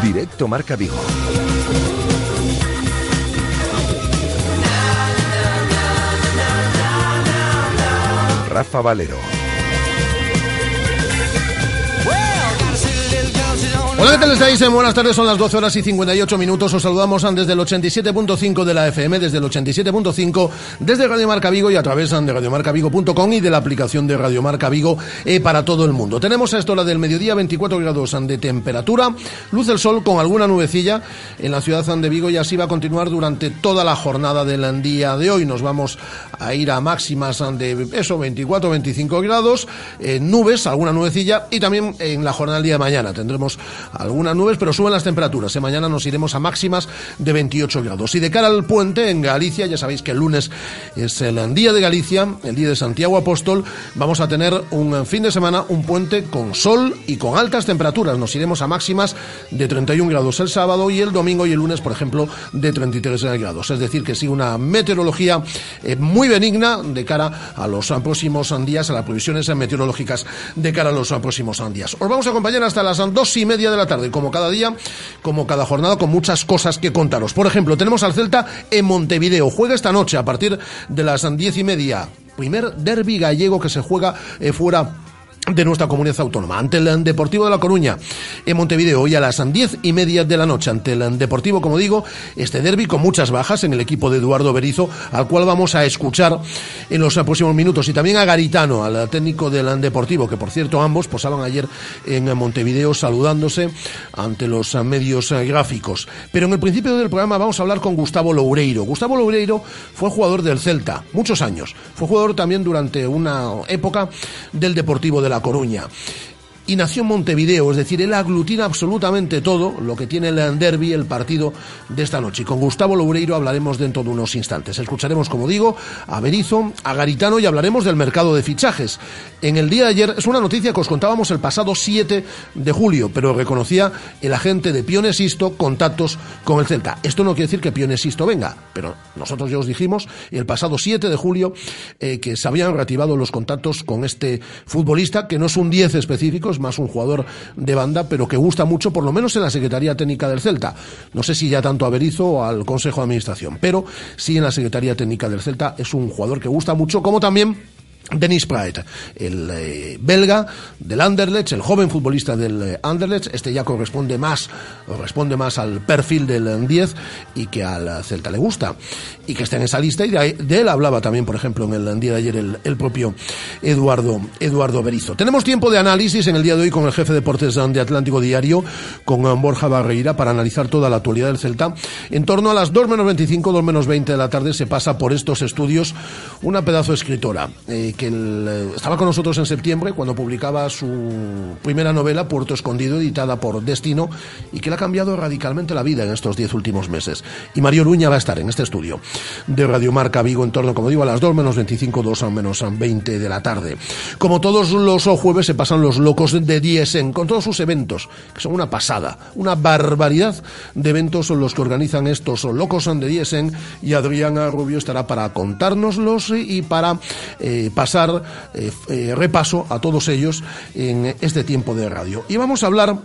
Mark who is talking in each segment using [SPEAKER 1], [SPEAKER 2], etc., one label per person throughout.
[SPEAKER 1] Directo Marca Vigo. Rafa Valero.
[SPEAKER 2] Hola, ¿qué tal estáis? Buenas tardes, son las 12 horas y 58 minutos. Os saludamos desde el 87.5 de la FM, desde el 87.5, desde Radio Marca Vigo y a través de radiomarcavigo.com y de la aplicación de Radio Marca Vigo eh, para todo el mundo. Tenemos a esta hora del mediodía 24 grados de temperatura, luz del sol con alguna nubecilla en la ciudad de Vigo y así va a continuar durante toda la jornada del día de hoy. Nos vamos a ir a máximas de eso, 24, 25 grados, eh, nubes, alguna nubecilla y también en la jornada del día de mañana tendremos algunas nubes, pero suben las temperaturas. ¿eh? Mañana nos iremos a máximas de 28 grados. Y de cara al puente en Galicia, ya sabéis que el lunes es el día de Galicia, el día de Santiago Apóstol, vamos a tener un fin de semana, un puente con sol y con altas temperaturas. Nos iremos a máximas de 31 grados el sábado y el domingo y el lunes, por ejemplo, de 33 grados. Es decir, que sí, una meteorología eh, muy benigna de cara a los próximos días, a las previsiones meteorológicas de cara a los próximos días. Os vamos a acompañar hasta las dos y media de la tarde, como cada día, como cada jornada, con muchas cosas que contaros. Por ejemplo, tenemos al Celta en Montevideo. Juega esta noche a partir de las diez y media. Primer derby gallego que se juega eh, fuera de nuestra comunidad autónoma. Ante el Deportivo de La Coruña, en Montevideo, hoy a las diez y media de la noche. Ante el Deportivo, como digo, este derby con muchas bajas en el equipo de Eduardo Berizo, al cual vamos a escuchar en los próximos minutos. Y también a Garitano, al técnico del Deportivo, que por cierto ambos posaban ayer en Montevideo saludándose ante los medios gráficos. Pero en el principio del programa vamos a hablar con Gustavo Loureiro. Gustavo Loureiro fue jugador del Celta, muchos años. Fue jugador también durante una época del Deportivo de La Coruña y nació en Montevideo, es decir, él aglutina absolutamente todo lo que tiene el derby, el partido de esta noche. Y con Gustavo Loureiro hablaremos dentro de unos instantes. Escucharemos, como digo, a Berizo, a Garitano y hablaremos del mercado de fichajes. En el día de ayer es una noticia que os contábamos el pasado 7 de julio, pero reconocía el agente de Pionesisto contactos con el Celta. Esto no quiere decir que Pionesisto venga, pero nosotros ya os dijimos el pasado 7 de julio eh, que se habían reactivado los contactos con este futbolista, que no es un 10 específico, más un jugador de banda, pero que gusta mucho, por lo menos en la Secretaría Técnica del Celta. No sé si ya tanto a Berizo o al Consejo de Administración, pero sí en la Secretaría Técnica del Celta es un jugador que gusta mucho, como también Dennis Praet, el eh, belga del Anderlecht, el joven futbolista del eh, Anderlecht, este ya corresponde más, responde más al perfil del 10 y que al Celta le gusta y que está en esa lista y de, él hablaba también, por ejemplo, en el día de ayer el, propio Eduardo Eduardo Berizo. Tenemos tiempo de análisis en el día de hoy con el jefe de deportes de Atlántico Diario, con eh, Borja Barreira, para analizar toda la actualidad del Celta. En torno a las 2 menos 25, 2 menos 20 de la tarde se pasa por estos estudios una pedazo escritora que eh, estaba con nosotros en septiembre cuando publicaba su primera novela, Puerto Escondido, editada por Destino, y que le ha cambiado radicalmente la vida en estos diez últimos meses. Y Mario Luña va a estar en este estudio de Radio Marca Vigo en torno, como digo, a las 2 menos 25, 2 menos 20 de la tarde. Como todos los jueves se pasan los locos de Diesen con todos sus eventos, que son una pasada, una barbaridad de eventos los que organizan estos locos de Diesen y Adriana Rubio estará para contárnoslos y para eh, pasar pasar eh, eh, repaso a todos ellos en este tiempo de radio. Y vamos a hablar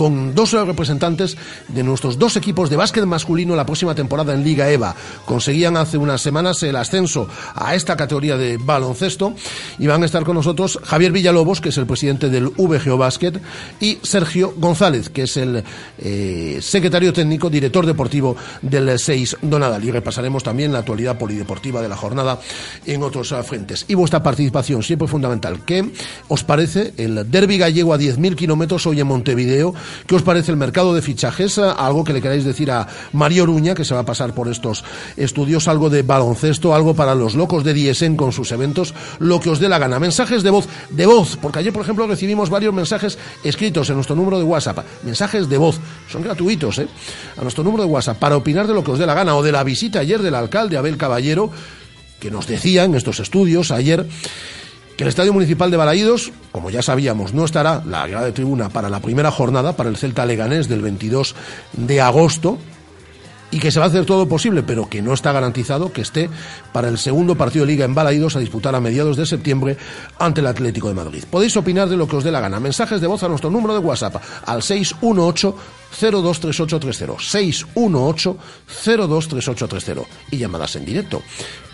[SPEAKER 2] con dos representantes de nuestros dos equipos de básquet masculino la próxima temporada en Liga EVA. Conseguían hace unas semanas el ascenso a esta categoría de baloncesto y van a estar con nosotros Javier Villalobos, que es el presidente del VGO Básquet, y Sergio González, que es el eh, secretario técnico, director deportivo del 6 Donadal. Y repasaremos también la actualidad polideportiva de la jornada en otros frentes. Y vuestra participación, siempre fundamental. ¿Qué os parece el derby gallego a 10.000 kilómetros hoy en Montevideo? ¿Qué os parece el mercado de fichajes? Eh, algo que le queráis decir a Mario Oruña, que se va a pasar por estos estudios, algo de baloncesto, algo para los locos de Diesen con sus eventos, lo que os dé la gana. Mensajes de voz, de voz, porque ayer, por ejemplo, recibimos varios mensajes escritos en nuestro número de WhatsApp. Mensajes de voz, son gratuitos, ¿eh? A nuestro número de WhatsApp, para opinar de lo que os dé la gana, o de la visita ayer del alcalde Abel Caballero, que nos decía en estos estudios ayer Que el Estadio Municipal de Balaídos, como ya sabíamos, no estará la grada de tribuna para la primera jornada, para el Celta Leganés del 22 de agosto, y que se va a hacer todo posible, pero que no está garantizado que esté para el segundo partido de Liga en Balaídos a disputar a mediados de septiembre ante el Atlético de Madrid. Podéis opinar de lo que os dé la gana. Mensajes de voz a nuestro número de WhatsApp al 618 023830 618 023830 y llamadas en directo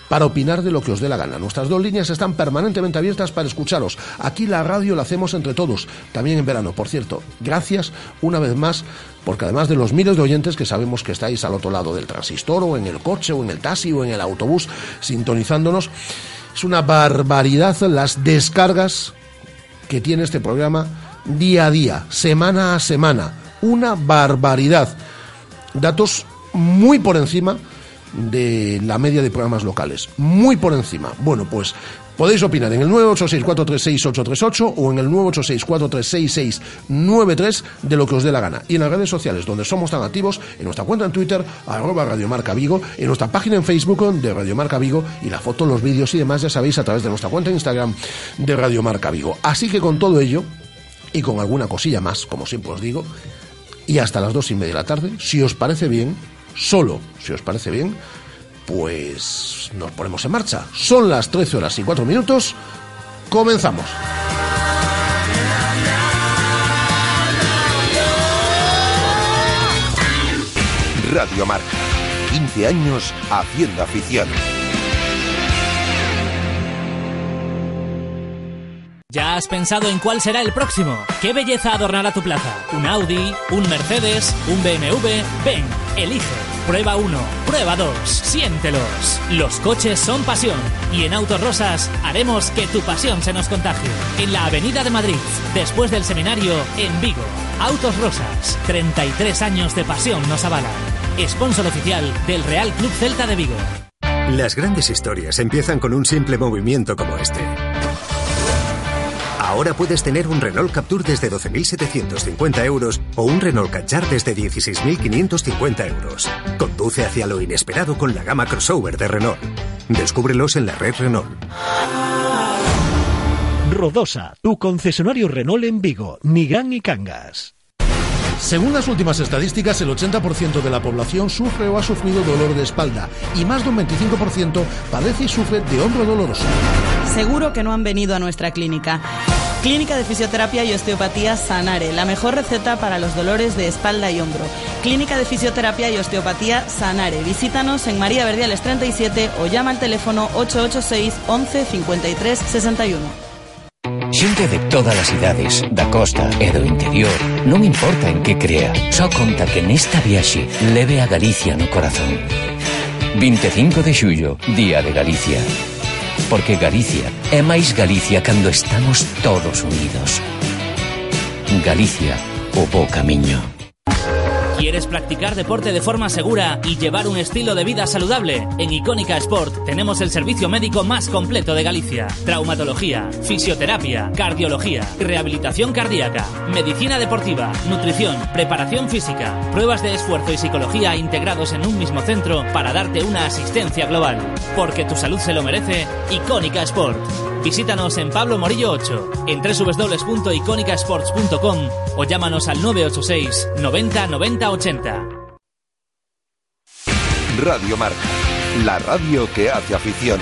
[SPEAKER 2] para opinar de lo que os dé la gana. Nuestras dos líneas están permanentemente abiertas para escucharos. Aquí la radio la hacemos entre todos, también en verano. Por cierto, gracias una vez más, porque además de los miles de oyentes que sabemos que estáis al otro lado del transistor o en el coche o en el taxi o en el autobús sintonizándonos, es una barbaridad las descargas que tiene este programa día a día, semana a semana. Una barbaridad. Datos muy por encima de la media de programas locales. Muy por encima. Bueno, pues podéis opinar en el 986-436-838 o en el 986-436-6693 de lo que os dé la gana. Y en las redes sociales, donde somos tan activos, en nuestra cuenta en Twitter, arroba Radiomarca Vigo, en nuestra página en Facebook de Radiomarca Vigo y la foto, los vídeos y demás, ya sabéis, a través de nuestra cuenta en Instagram de Radiomarca Vigo. Así que con todo ello, y con alguna cosilla más, como siempre os digo, y hasta las dos y media de la tarde, si os parece bien, solo, si os parece bien, pues nos ponemos en marcha. Son las 13 horas y 4 minutos. Comenzamos.
[SPEAKER 1] Radio Marca. 15 años haciendo afición.
[SPEAKER 3] ¿Ya has pensado en cuál será el próximo? ¿Qué belleza adornará tu plaza? ¿Un Audi? ¿Un Mercedes? ¿Un BMW? Ven, elige. Prueba uno, prueba dos, siéntelos. Los coches son pasión y en Autos Rosas haremos que tu pasión se nos contagie. En la Avenida de Madrid, después del seminario, en Vigo. Autos Rosas, 33 años de pasión nos avalan. Sponsor oficial del Real Club Celta de Vigo.
[SPEAKER 4] Las grandes historias empiezan con un simple movimiento como este. Ahora puedes tener un Renault Captur desde 12.750 euros o un Renault Kadjar desde 16.550 euros. Conduce hacia lo inesperado con la gama crossover de Renault. Descúbrelos en la red Renault.
[SPEAKER 5] Rodosa, tu concesionario Renault en Vigo, Nigán y Cangas.
[SPEAKER 2] Según las últimas estadísticas, el 80% de la población sufre o ha sufrido dolor de espalda y más de un 25% padece y sufre de hombro doloroso.
[SPEAKER 6] Seguro que no han venido a nuestra clínica. Clínica de Fisioterapia y Osteopatía Sanare, la mejor receta para los dolores de espalda y hombro. Clínica de Fisioterapia y Osteopatía Sanare. Visítanos en María Verdiales 37 o llama al teléfono 886 11 53 61.
[SPEAKER 7] Xente de todas as idades, da costa e do interior, non importa en que crea, só conta que nesta viaxe leve a Galicia no corazón. 25 de xullo, Día de Galicia. Porque Galicia é máis Galicia cando estamos todos unidos. Galicia, o bo camiño.
[SPEAKER 3] ¿Quieres practicar deporte de forma segura y llevar un estilo de vida saludable? En Icónica Sport tenemos el servicio médico más completo de Galicia. Traumatología, fisioterapia, cardiología, rehabilitación cardíaca, medicina deportiva, nutrición, preparación física, pruebas de esfuerzo y psicología integrados en un mismo centro para darte una asistencia global. Porque tu salud se lo merece, Icónica Sport. Visítanos en Pablo Morillo 8, en www.iconicasports.com o llámanos al 986 90 90 80.
[SPEAKER 1] Radio Marca. La radio que hace afición.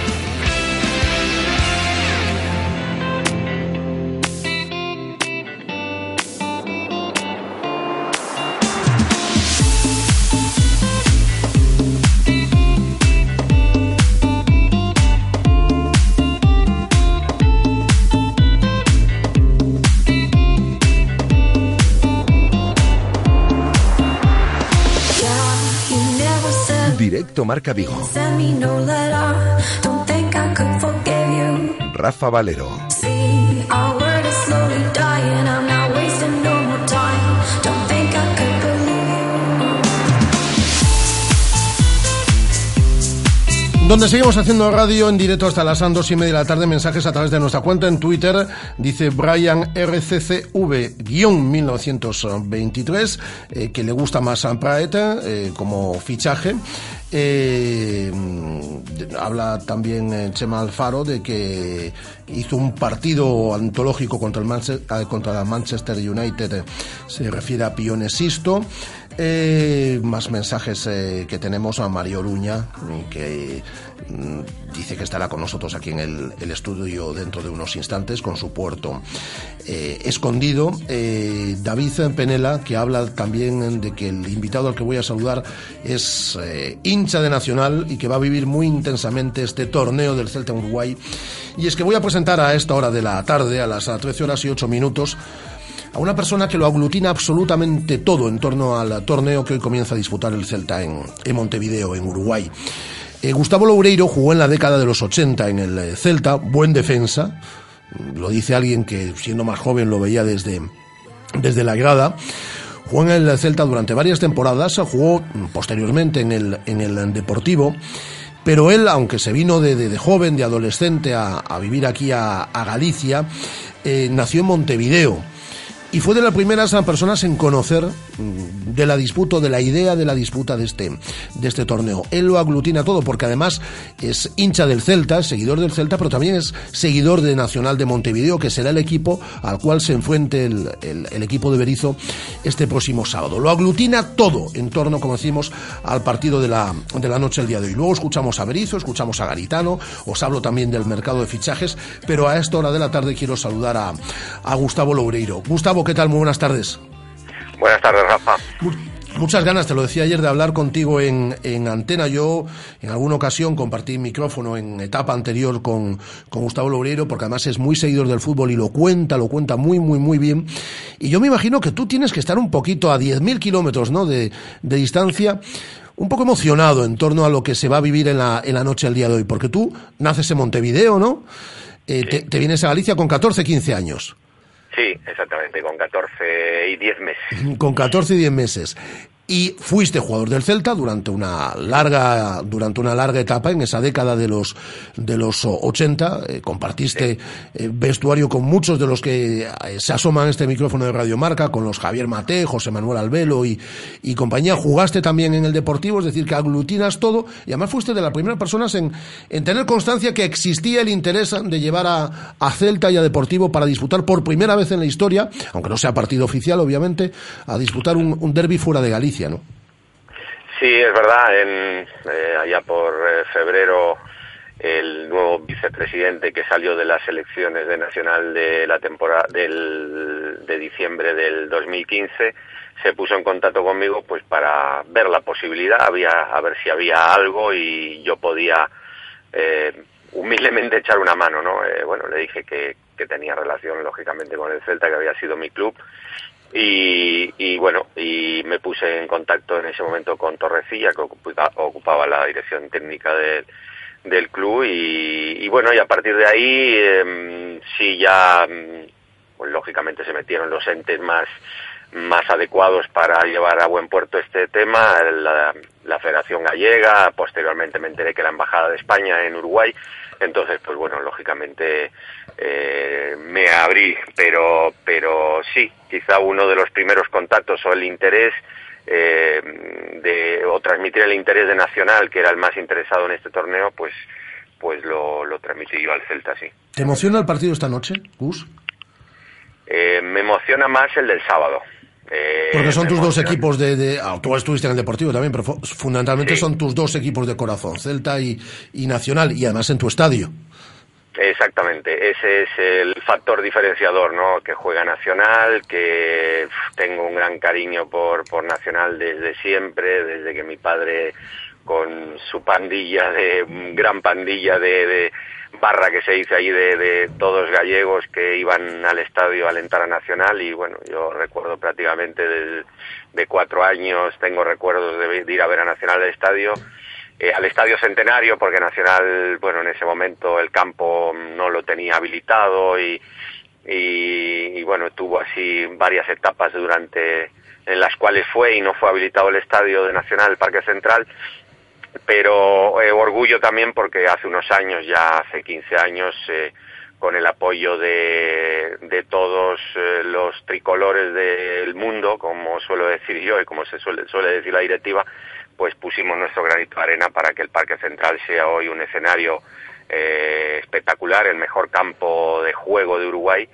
[SPEAKER 1] Rafa Valero.
[SPEAKER 2] Donde seguimos haciendo radio en directo hasta las dos y media de la tarde, mensajes a través de nuestra cuenta en Twitter, dice Brian RCCV-1923, eh, que le gusta más a Praeta eh, como fichaje. Eh, habla también Chema Alfaro de que hizo un partido antológico contra el Manchester, contra Manchester United, se refiere a Pionesisto. Eh, más mensajes eh, que tenemos a Mario Oruña, que mm, dice que estará con nosotros aquí en el, estudio dentro de unos instantes con su puerto eh, escondido. David Penela, que habla también de que el invitado al que voy a saludar es hincha de Nacional y que va a vivir muy intensamente este torneo del Celta Uruguay. Y es que voy a presentar a esta hora de la tarde, a las 13 horas y 8 minutos, a una persona que lo aglutina absolutamente todo en torno al torneo que hoy comienza a disputar el Celta en, Montevideo, en Uruguay. Eh, Gustavo Loureiro jugó en la década de los 80 en el eh, Celta, buen defensa, lo dice alguien que siendo más joven lo veía desde, desde la grada. Jugó en el Celta durante varias temporadas, jugó posteriormente en el, en el Deportivo, pero él, aunque se vino de, joven, de adolescente, a, vivir aquí a, Galicia, eh, nació en Montevideo y fue de las primeras personas en conocer mm, de la disputa, de la idea de la disputa de este, de este torneo. Él lo aglutina todo porque además es hincha del Celta, es seguidor del Celta, pero también es seguidor de Nacional de Montevideo, que será el equipo al cual se enfrente el, el, equipo de Berizo este próximo sábado. Lo aglutina todo en torno, como decimos, al partido de la, de la noche el día de hoy. Luego escuchamos a Berizo, escuchamos a Garitano, os hablo también del mercado de fichajes, pero a esta hora de la tarde quiero saludar a, a Gustavo Loureiro. Gustavo, ¿qué tal? Muy buenas tardes.
[SPEAKER 8] Buenas tardes, Rafa.
[SPEAKER 2] Muchas ganas, te lo decía ayer, de hablar contigo en, en, antena. Yo en alguna ocasión compartí micrófono en etapa anterior con, con Gustavo Loureiro, porque además es muy seguidor del fútbol y lo cuenta, lo cuenta muy, muy, muy bien. Y yo me imagino que tú tienes que estar un poquito a 10.000 kilómetros ¿no? de, de distancia un poco emocionado en torno a lo que se va a vivir en la, en la noche del día de hoy, porque tú naces en Montevideo, ¿no? Eh, te, te, vienes a Galicia con 14, 15 años.
[SPEAKER 8] Sí, exactamente, con 14 y 10 meses.
[SPEAKER 2] Con 14 y 10 meses y fuiste jugador del Celta durante una larga durante una larga etapa en esa década de los de los 80 eh, compartiste eh, vestuario con muchos de los que eh, se asoman este micrófono de Radio Marca con los Javier Mate, José Manuel Albelo y, y compañía. Jugaste también en el Deportivo es decir que aglutinas todo y además fuiste de las primeras personas en, en tener constancia que existía el interés de llevar a, a Celta y a Deportivo para disputar por primera vez en la historia aunque no sea partido oficial obviamente a disputar un, un derby fuera de Galicia
[SPEAKER 8] Sí, es verdad. En, eh, allá por eh, febrero, el nuevo vicepresidente que salió de las elecciones de Nacional de la temporada del, de diciembre del 2015 se puso en contacto conmigo pues para ver la posibilidad, había a ver si había algo y yo podía eh, humildemente echar una mano, ¿no? bueno, le dije que, que tenía relación lógicamente con el Celta, que había sido mi club y, bueno, y me puse en contacto en ese momento con Torrecilla, que ocupaba, la dirección técnica del, club, y, bueno, y a partir de ahí eh, sí ya, mm, pues lógicamente se metieron los entes más más adecuados para llevar a buen puerto este tema, la, la Federación Gallega, posteriormente me enteré que la Embajada de España en Uruguay, entonces, pues bueno, lógicamente eh, me abrí, pero, pero sí, quizá uno de los primeros contactos o el interés eh, de, o transmitir el interés de Nacional, que era el más interesado en este torneo, pues, pues lo, lo transmití yo al Celta, sí.
[SPEAKER 2] ¿Te emociona el partido esta noche, Gus?
[SPEAKER 8] Eh, me emociona más el del sábado.
[SPEAKER 2] Eh, Porque son tus dos equipos de, de ah, tú estuviste en el Deportivo también, pero fundamentalmente son tus dos equipos de corazón, Celta y, y Nacional, y además en tu estadio.
[SPEAKER 8] Exactamente, ese es el factor diferenciador, ¿no? Que juega Nacional, que tengo un gran cariño por, por Nacional desde siempre, desde que mi padre con su pandilla de gran pandilla de, barra que se dice ahí de, de, todos gallegos que iban al estadio a alentar a Nacional y bueno yo recuerdo prácticamente de, de cuatro años tengo recuerdos de, ir a ver a Nacional al estadio eh, al estadio Centenario porque Nacional bueno en ese momento el campo no lo tenía habilitado y, y, y bueno tuvo así varias etapas durante en las cuales fue y no fue habilitado el estadio de Nacional el Parque Central pero eh, orgullo también porque hace unos años, ya hace 15 años, eh, con el apoyo de, de todos eh, los tricolores del mundo, como suelo decir yo y como se suele, suele decir la directiva, pues pusimos nuestro granito de arena para que el Parque Central sea hoy un escenario eh, espectacular, el mejor campo de juego de Uruguay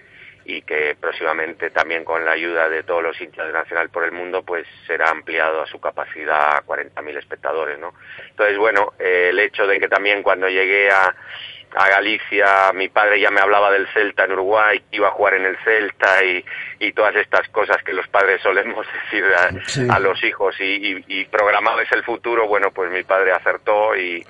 [SPEAKER 8] y que próximamente también con la ayuda de todos los hinchas de Nacional por el mundo pues será ampliado a su capacidad a 40.000 espectadores, ¿no? Entonces, bueno, eh, el hecho de que también cuando llegué a, a Galicia, mi padre ya me hablaba del Celta en Uruguay, iba a jugar en el Celta y, y todas estas cosas que los padres solemos decir a, a los hijos y, y, y programarles el futuro, bueno, pues mi padre acertó y,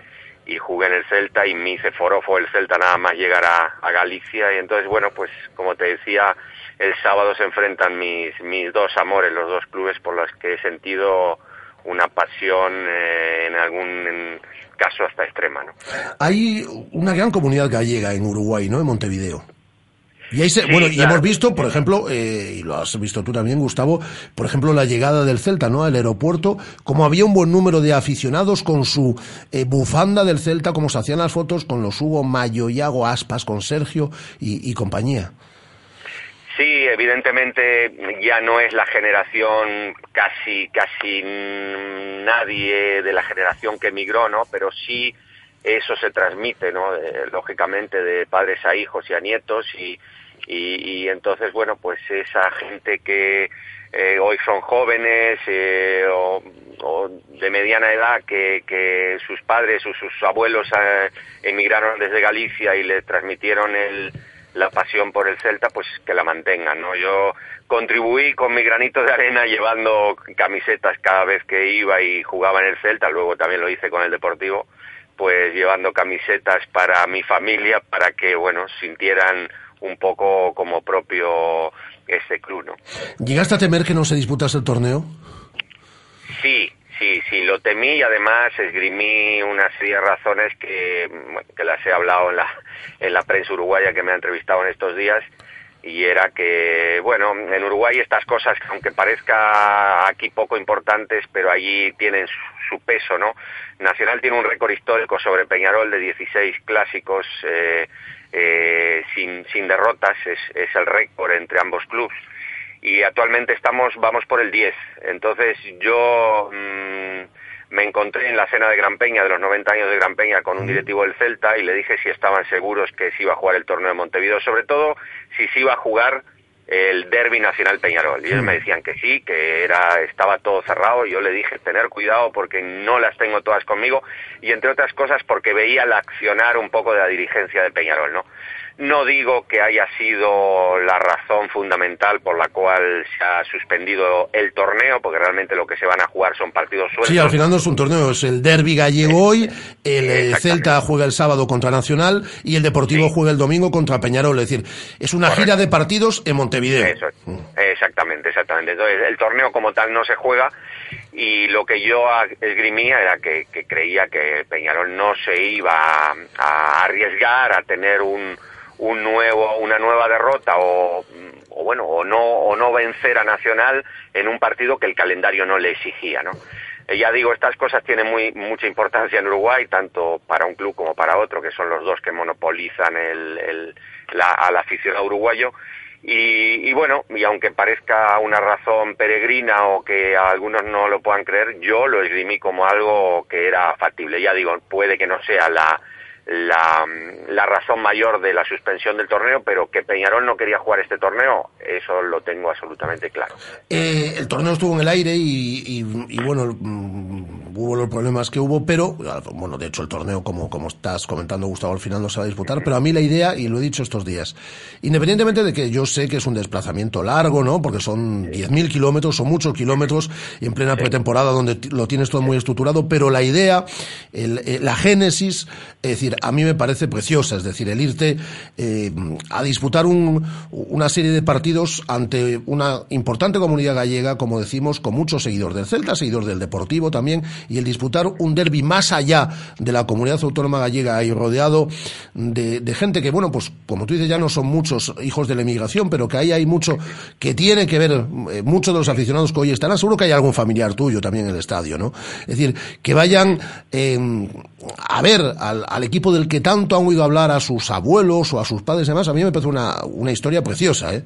[SPEAKER 8] y jugué en el Celta y mi forofo el Celta nada más llegar a, a, Galicia. Y entonces bueno pues como te decía el sábado se enfrentan mis mis dos amores los dos clubes por los que he sentido una pasión eh, en algún caso hasta extrema ¿no?
[SPEAKER 2] hay una gran comunidad gallega en Uruguay no en Montevideo y ahí se, sí, bueno, claro. y hemos visto, por ejemplo, eh, y lo has visto tú también, Gustavo, por ejemplo, la llegada del Celta, ¿no? Al aeropuerto, como había un buen número de aficionados con su eh, bufanda del Celta, como se hacían las fotos con los Hugo Mayo, Iago Aspas, con Sergio y, y compañía.
[SPEAKER 8] Sí, evidentemente ya no es la generación casi casi nadie de la generación que emigró, ¿no? Pero sí eso se transmite, ¿no? Eh, lógicamente de padres a hijos y a nietos y y, entonces, bueno, pues esa gente que eh, hoy son jóvenes eh, o, o, de mediana edad que, que sus padres o sus abuelos eh, emigraron desde Galicia y le transmitieron el, la pasión por el Celta, pues que la mantengan, ¿no? Yo contribuí con mi granito de arena llevando camisetas cada vez que iba y jugaba en el Celta, luego también lo hice con el Deportivo, pues llevando camisetas para mi familia para que, bueno, sintieran un poco como propio ese club, ¿no?
[SPEAKER 2] ¿Llegaste a temer que no se disputase el torneo?
[SPEAKER 8] Sí, sí, sí, lo temí y además esgrimí una serie de razones que, que las he hablado en la, en la prensa uruguaya que me ha entrevistado en estos días y era que, bueno, en Uruguay estas cosas, aunque parezca aquí poco importantes, pero allí tienen su, peso, ¿no? Nacional tiene un récord histórico sobre Peñarol de 16 clásicos, eh, eh, sin, sin derrotas, es, es el récord entre ambos clubes. Y actualmente estamos, vamos por el 10. Entonces yo mmm, me encontré en la cena de Gran Peña, de los 90 años de Gran Peña, con un directivo del Celta y le dije si estaban seguros que se iba a jugar el torneo de Montevideo, sobre todo si se iba a jugar el Derby Nacional Peñarol. Y ellos me decían que sí, que era estaba todo cerrado. Y yo le dije tener cuidado porque no las tengo todas conmigo y entre otras cosas porque veía el accionar un poco de la dirigencia de Peñarol, ¿no? No digo que haya sido la razón fundamental por la cual se ha suspendido el torneo, porque realmente lo que se van a jugar son partidos sueltos.
[SPEAKER 2] Sí, al final no es un torneo, es el derby gallego hoy, el Celta juega el sábado contra Nacional y el Deportivo sí. juega el domingo contra Peñarol. Es decir, es una Correcto. gira de partidos en Montevideo.
[SPEAKER 8] Eso, exactamente, exactamente. Entonces, el torneo como tal no se juega y lo que yo esgrimía era que, que creía que Peñarol no se iba a, a arriesgar a tener un un nuevo, una nueva derrota o, o bueno, o no, o no vencer a Nacional en un partido que el calendario no le exigía, ¿no? Eh, ya digo, estas cosas tienen muy, mucha importancia en Uruguay, tanto para un club como para otro, que son los dos que monopolizan el, el, la, al aficionado uruguayo. Y, y, bueno, y aunque parezca una razón peregrina o que algunos no lo puedan creer, yo lo esgrimí como algo que era factible. Ya digo, puede que no sea la, la, la, razón mayor de la suspensión del torneo, pero que Peñarol no quería jugar este torneo, eso lo tengo absolutamente claro.
[SPEAKER 2] Eh, el torneo estuvo en el aire y, bueno, hubo los problemas que hubo, pero bueno, de hecho el torneo, como, como estás comentando, Gustavo, al final no se va a disputar, pero a mí la idea, y lo he dicho estos días, independientemente de que yo sé que es un desplazamiento largo, ¿no? Porque son 10.000 kilómetros, son muchos kilómetros, y en plena pretemporada donde lo tienes todo muy estructurado, pero la idea, el, eh, la génesis, es decir, a mí me parece preciosa, es decir, el irte eh, a disputar un, una serie de partidos ante una importante comunidad gallega, como decimos, con muchos seguidores del Celta, seguidores del Deportivo también, y el disputar un derby más allá de la comunidad autónoma gallega y rodeado de, gente que, bueno, pues como tú dices, ya no son muchos hijos de la emigración, pero que ahí hay mucho que tiene que ver, eh, muchos de los aficionados que hoy estarán, seguro que hay algún familiar tuyo también en el estadio, ¿no? Es decir, que vayan eh, a ver al, al, equipo del que tanto han oído hablar a sus abuelos o a sus padres y demás, a mí me parece una, una historia preciosa, ¿eh?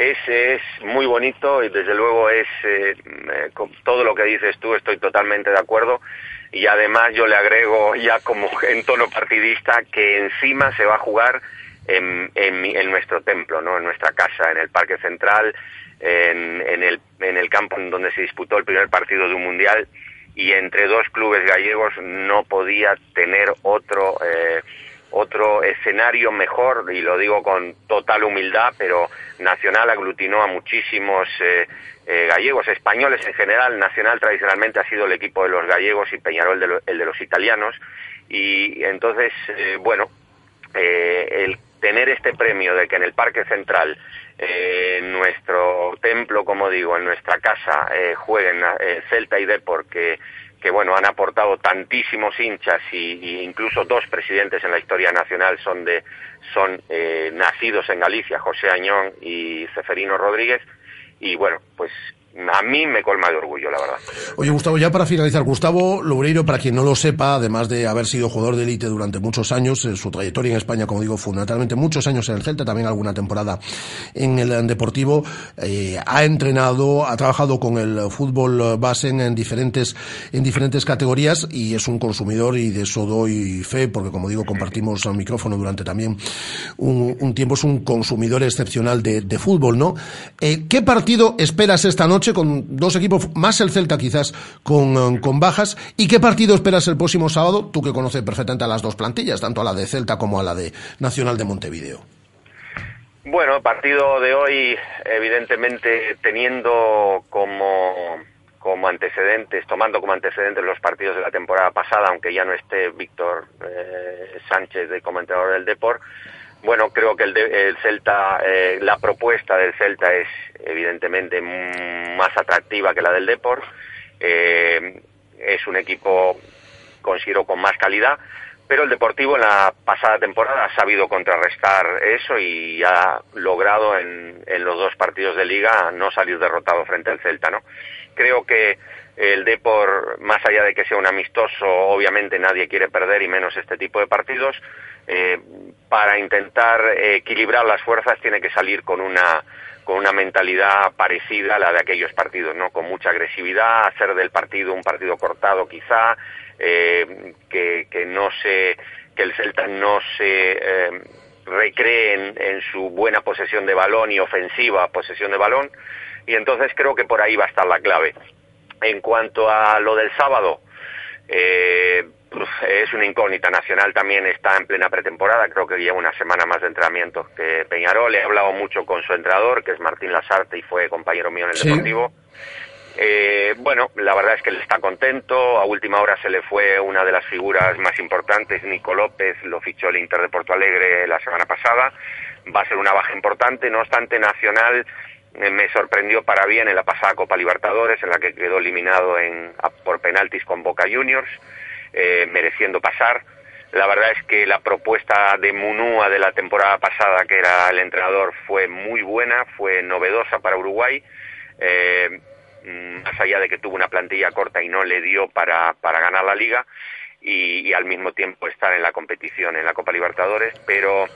[SPEAKER 8] Es, es muy bonito y desde luego es eh, todo lo que dices tú, estoy totalmente de acuerdo y además yo le agrego ya como en tono partidista que encima se va a jugar en, en, en nuestro templo, ¿no? en nuestra casa, en el Parque Central, en, en, el, en el campo en donde se disputó el primer partido de un mundial y entre dos clubes gallegos no podía tener otro eh, otro escenario mejor y lo digo con total humildad pero Nacional aglutinó a muchísimos eh, eh, gallegos españoles en general. Nacional tradicionalmente ha sido el equipo de los gallegos y Peñarol de el de los italianos. Y entonces eh, bueno el tener este premio de que en el Parque Central eh, en nuestro templo, como digo, en nuestra casa, eh, jueguen eh, Celta y Depor, que, que bueno, han aportado tantísimos hinchas y, y, incluso dos presidentes en la historia nacional son de son eh, nacidos en Galicia, José Añón y Ceferino Rodríguez, y bueno, pues a mí me colma de orgullo, la verdad.
[SPEAKER 2] Oye, Gustavo, ya para finalizar, Gustavo Loureiro, para quien no lo sepa, además de haber sido jugador de élite durante muchos años, en su trayectoria en España, como digo, fundamentalmente muchos años en el Celta, también alguna temporada en el Deportivo, eh, ha entrenado, ha trabajado con el fútbol base en diferentes, en diferentes categorías y es un consumidor y de eso doy fe, porque como digo, compartimos el micrófono durante también un, tiempo, es un consumidor excepcional de, de fútbol, ¿no? Eh, ¿Qué partido esperas esta noche? Con dos equipos, más el Celta quizás con, con, bajas. ¿Y qué partido esperas el próximo sábado? Tú que conoces perfectamente a las dos plantillas, tanto a la de Celta como a la de Nacional de Montevideo.
[SPEAKER 8] Bueno, el partido de hoy, evidentemente, teniendo como, como antecedentes, tomando como antecedentes los partidos de la temporada pasada, aunque ya no esté Víctor eh, Sánchez de comentador del Deport, bueno, creo que el, de, el Celta, eh, la propuesta del Celta es evidentemente más atractiva que la del Deport. Eh, es un equipo, considero, con más calidad, pero el Deportivo en la pasada temporada ha sabido contrarrestar eso y ha logrado en, en los dos partidos de liga no salir derrotado frente al Celta, ¿no? Creo que el Depor, más allá de que sea un amistoso, obviamente nadie quiere perder y menos este tipo de partidos, eh, para intentar equilibrar las fuerzas tiene que salir con una con una mentalidad parecida a la de aquellos partidos, ¿no? Con mucha agresividad, hacer del partido un partido cortado quizá, eh, que, no se, que el Celta no se eh, recree en, en su buena posesión de balón y ofensiva posesión de balón, y entonces creo que por ahí va a estar la clave. En cuanto a lo del sábado, eh, es una incógnita. Nacional también está en plena pretemporada, creo que lleva una semana más de entrenamiento que Peñarol. He hablado mucho con su entrenador, que es Martín Lasarte y fue compañero mío en el sí. Deportivo. Eh, bueno, la verdad es que él está contento. A última hora se le fue una de las figuras más importantes, Nico López, lo fichó el Inter de Porto Alegre la semana pasada. Va a ser una baja importante. No obstante, Nacional eh, me sorprendió para bien en la pasada Copa Libertadores, en la que quedó eliminado en, por penaltis con Boca Juniors eh, mereciendo pasar. La verdad es que la propuesta de Munúa de la temporada pasada, que era el entrenador, fue muy buena, fue novedosa para Uruguay. Eh, más allá de que tuvo una plantilla corta y no le dio para, para ganar la liga y, al mismo tiempo estar en la competición en la Copa Libertadores, pero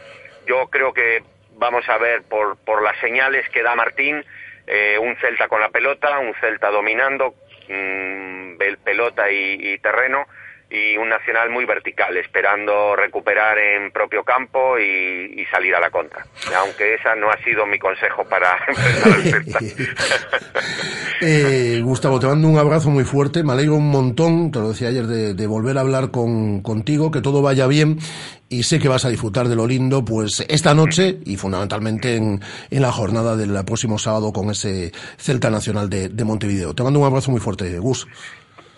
[SPEAKER 8] yo creo que vamos a ver por, por las señales que da Martín, eh, un Celta con la pelota, un Celta dominando, mmm, pelota y terreno, y un Nacional muy vertical, esperando recuperar en propio campo y, salir a la contra. Aunque esa no ha sido mi consejo para enfrentar
[SPEAKER 2] eh, Gustavo, te mando un abrazo muy fuerte, me alegro un montón, te lo decía ayer, de, de volver a hablar con, contigo, que todo vaya bien y sé que vas a disfrutar de lo lindo, pues esta noche y fundamentalmente en, en la jornada del próximo sábado con ese Celta Nacional de, de Montevideo. Te mando un abrazo muy fuerte, Gus.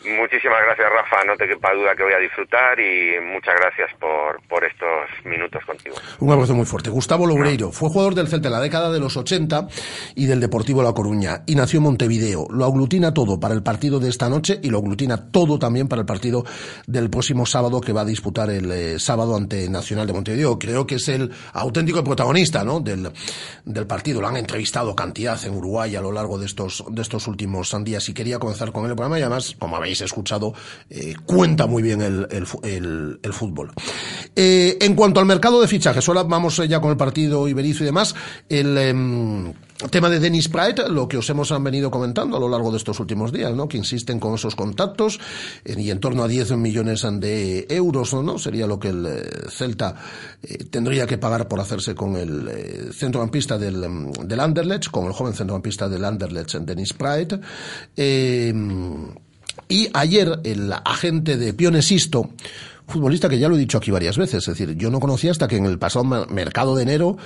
[SPEAKER 8] Muchísimas gracias, Rafa. No te quepa duda que voy a disfrutar y muchas gracias por, por estos minutos contigo.
[SPEAKER 2] Un abrazo muy fuerte. Gustavo Loureiro fue jugador del Celta en la década de los 80 y del Deportivo La Coruña y nació en Montevideo. Lo aglutina todo para el partido de esta noche y lo aglutina todo también para el partido del próximo sábado que va a disputar el eh, sábado ante Nacional de Montevideo. Creo que es el auténtico protagonista ¿no? del, del partido. Lo han entrevistado cantidad en Uruguay a lo largo de estos, de estos últimos días y quería comenzar con el programa y además, como habéis escuchado, eh, cuenta muy bien el, el, fútbol. Eh, en cuanto al mercado de fichajes, ahora vamos ya con el partido iberizo y demás, el... Em, tema de Dennis Pratt, lo que os hemos venido comentando a lo largo de estos últimos días, ¿no? Que insisten con esos contactos y en torno a 10 millones de euros, ¿no? Sería lo que el eh, Celta eh, tendría que pagar por hacerse con el eh, centrocampista del, del Anderlecht, con el joven centrocampista del Anderlecht, Dennis Pratt. Y ayer el agente de Pionesisto futbolista que ya lo he dicho aquí varias veces, es decir, yo no conocía hasta que en el pasado mercado de enero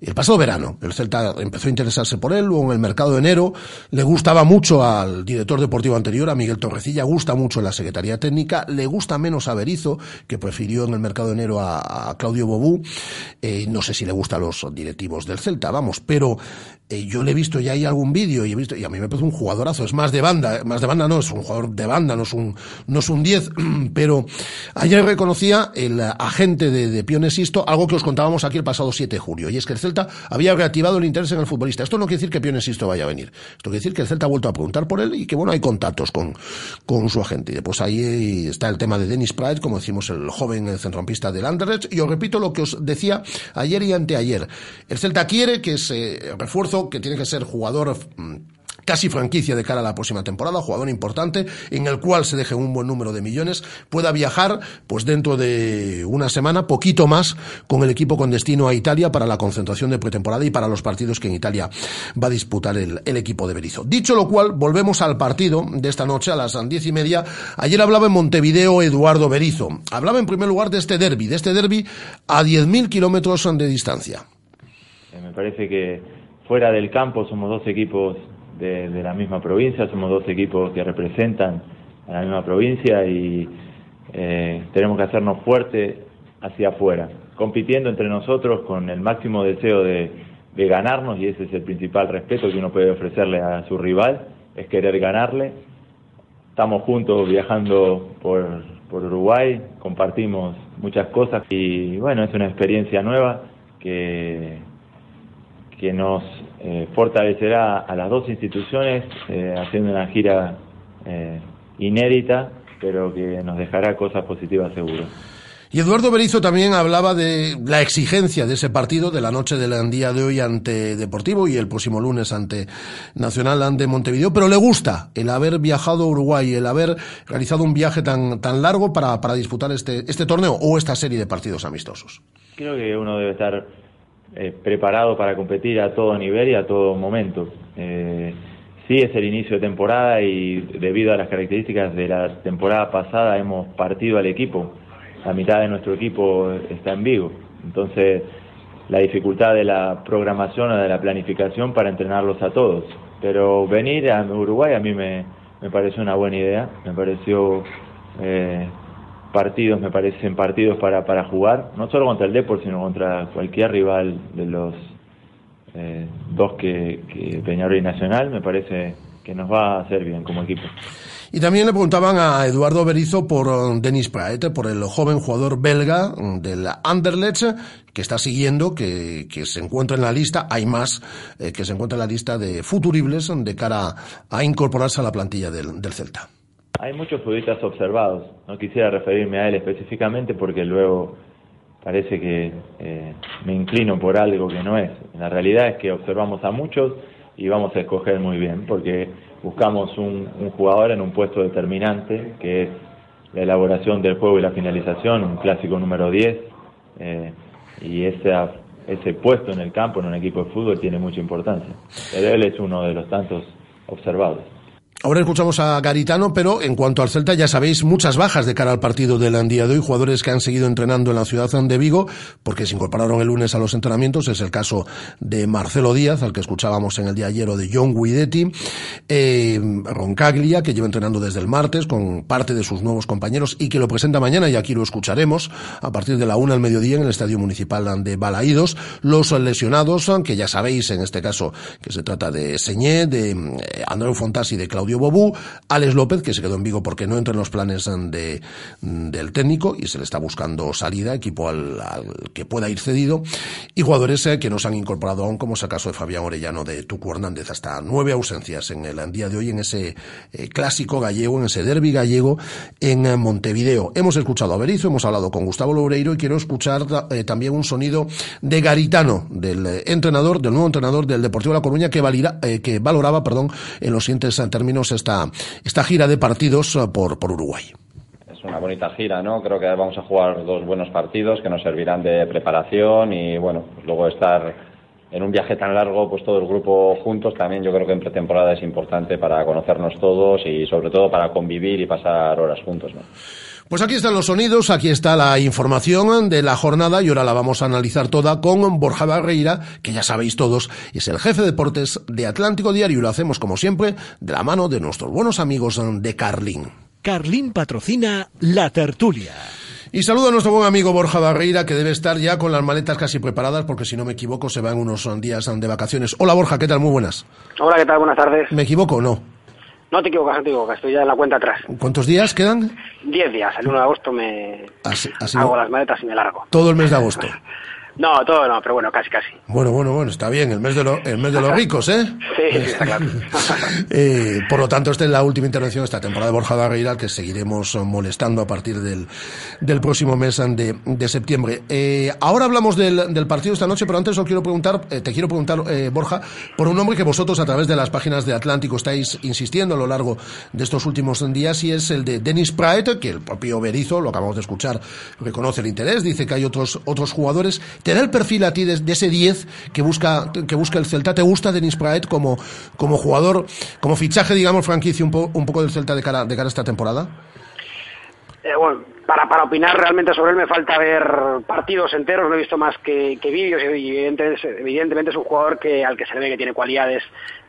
[SPEAKER 2] el pasado verano, el Celta empezó a interesarse por él, luego en el mercado de enero le gustaba mucho al director deportivo anterior, a Miguel Torrecilla, gusta mucho en la Secretaría Técnica, le gusta menos a Berizo, que prefirió en el mercado de enero a, Claudio Bobú, eh, no sé si le gusta a los directivos del Celta, vamos, pero eh, yo le he visto ya hay algún vídeo y he visto, y a mí me parece un jugadorazo, es más de banda, más de banda no, es un jugador de banda, no es un, no es un 10, pero ayer reconocía el agente de, de Pionesisto algo que os contábamos aquí el pasado 7 de julio, y es que el Celta había reactivado el interés en el futbolista. Esto no quiere decir que Pionesisto vaya a venir. Esto quiere decir que el Celta ha vuelto a preguntar por él y que, bueno, hay contactos con, con su agente. Y después ahí está el tema de Dennis Pride, como decimos, el joven centrocampista del Anderlecht. Y os repito lo que os decía ayer y anteayer. El Celta quiere que ese refuerzo, que tiene que ser jugador mm, casi franquicia de cara a la próxima temporada, jugador importante, en el cual se deje un buen número de millones, pueda viajar pues dentro de una semana, poquito más, con el equipo con destino a Italia para la concentración de pretemporada y para los partidos que en Italia va a disputar el, equipo de Berizzo. Dicho lo cual, volvemos al partido de esta noche a las diez y media. Ayer hablaba en Montevideo Eduardo Berizo. Hablaba en primer lugar de este derby, de este derby a 10.000 kilómetros de distancia.
[SPEAKER 9] Me parece que fuera del campo somos dos equipos de, la misma provincia, somos dos equipos que representan a la misma provincia y eh, tenemos que hacernos fuertes hacia afuera, compitiendo entre nosotros con el máximo deseo de, ganarnos y ese es el principal respeto que uno puede ofrecerle a su rival, es querer ganarle. Estamos juntos viajando por, por Uruguay, compartimos muchas cosas y bueno, es una experiencia nueva que que nos eh, fortalecerá a las dos instituciones eh, haciendo una gira eh, inédita, pero que nos dejará cosas positivas seguro.
[SPEAKER 2] Y Eduardo Berizo también hablaba de la exigencia de ese partido de la noche del día de hoy ante Deportivo y el próximo lunes ante Nacional ante Montevideo, pero le gusta el haber viajado a Uruguay, el haber realizado un viaje tan, tan largo para, para disputar este, este torneo o esta serie de partidos amistosos.
[SPEAKER 9] Creo que uno debe estar eh, preparado para competir a todo nivel y a todo momento. Eh, sí es el inicio de temporada y debido a las características de la temporada pasada hemos partido al equipo. La mitad de nuestro equipo está en Vigo. Entonces, la dificultad de la programación o de la planificación para entrenarlos a todos. Pero venir a Uruguay a mí me, me pareció una buena idea, me pareció eh, partidos, me parecen partidos para, para jugar, no solo contra el Depor, sino contra cualquier rival de los eh, dos que, Peñarol y Nacional, me parece que nos va a hacer bien como equipo.
[SPEAKER 2] Y también le preguntaban a Eduardo Berizo por eh, Denis Praet, por el joven jugador belga del Anderlecht, que está siguiendo, que, que se encuentra en la lista, hay más, eh, que se encuentra en la lista de futuribles de cara a incorporarse a la plantilla del, del Celta.
[SPEAKER 9] Hay muchos futbolistas observados, no quisiera referirme a él específicamente porque luego parece que eh, me inclino por algo que no es. La realidad es que observamos a muchos y vamos a escoger muy bien porque buscamos un, jugador en un puesto determinante que es la elaboración del juego y la finalización, un clásico número 10 eh, y ese, ese puesto en el campo en un equipo de fútbol tiene mucha importancia. Pero él es uno de los tantos observados.
[SPEAKER 2] Ahora escuchamos a Garitano, pero en cuanto al Celta, ya sabéis, muchas bajas de cara al partido del día de hoy, jugadores que han seguido entrenando en la ciudad de Vigo, porque se incorporaron el lunes a los entrenamientos, es el caso de Marcelo Díaz, al que escuchábamos en el día ayer, o de John Guidetti, eh, Roncaglia, que lleva entrenando desde el martes con parte de sus nuevos compañeros y que lo presenta mañana, y aquí lo escucharemos, a partir de la una al mediodía en el Estadio Municipal de Balaídos, los lesionados, que ya sabéis, en este caso, que se trata de Señé, de eh, Andreu Fontas y de Claudio Bobú, Alex López, que se quedó en Vigo porque no entra en los planes de, del técnico y se le está buscando salida, equipo al, que pueda ir cedido, y jugadores eh, que nos han incorporado aún, como es el caso de Fabián Orellano de Tucu Hernández, hasta nueve ausencias en el día de hoy en ese eh, clásico gallego, en ese derby gallego en eh, Montevideo. Hemos escuchado a Berizo, hemos hablado con Gustavo Loureiro y quiero escuchar también un sonido de Garitano, del entrenador, del nuevo entrenador del Deportivo de La Coruña, que, que valoraba, perdón, en los siguientes términos esta, esta gira de partidos por, por Uruguay
[SPEAKER 10] una bonita gira, ¿no? Creo que vamos a jugar dos buenos partidos que nos servirán de preparación y, bueno, pues luego estar en un viaje tan largo, pues todo el grupo juntos también yo creo que en pretemporada es importante para conocernos todos y sobre todo para convivir y pasar horas juntos, ¿no?
[SPEAKER 2] Pues aquí están los sonidos, aquí está la información de la jornada y ahora la vamos a analizar toda con Borja Barreira, que ya sabéis todos, es el jefe de deportes de Atlántico Diario y lo hacemos como siempre de la mano de nuestros buenos amigos de Carlin.
[SPEAKER 5] Carlín patrocina La Tertulia.
[SPEAKER 2] Y saludo a nuestro buen amigo Borja Barreira, que debe estar ya con las maletas casi preparadas, porque si no me equivoco se van unos días de vacaciones. Hola Borja, ¿qué tal? Muy buenas.
[SPEAKER 11] Hola, ¿qué tal? Buenas tardes.
[SPEAKER 2] ¿Me equivoco o no?
[SPEAKER 11] No te equivocas, no te equivocas, estoy ya en la cuenta atrás.
[SPEAKER 2] ¿Cuántos días quedan?
[SPEAKER 11] Diez días, el 1 de agosto me hago las maletas y me largo.
[SPEAKER 2] Todo el mes de agosto.
[SPEAKER 11] No, todo no, pero bueno, casi, casi.
[SPEAKER 2] Bueno, bueno, bueno, está bien, el mes de, el mes de los ricos, ¿eh?
[SPEAKER 11] Sí, está claro.
[SPEAKER 2] eh, por lo tanto, esta es la última intervención de esta temporada de Borja Barreira, que seguiremos molestando a partir del, del próximo mes de, de septiembre. Eh, ahora hablamos del, del, partido esta noche, pero antes os quiero preguntar, eh, te quiero preguntar, eh, Borja, por un nombre que vosotros a través de las páginas de Atlántico estáis insistiendo a lo largo de estos últimos días, y es el de Dennis Praet, que el propio Berizo, lo acabamos de escuchar, reconoce el interés, dice que hay otros, otros jugadores ¿Te da el perfil a ti de, ese 10 que busca, que busca el Celta? ¿Te gusta Denis Praet como, como jugador, como fichaje, digamos, franquicia un, un poco del Celta de cara, de cara a esta temporada?
[SPEAKER 11] Eh, bueno, para, para opinar realmente sobre él me falta ver partidos enteros, no he visto más que, vídeos y evidentemente, evidentemente, es un jugador que al que se le ve que tiene cualidades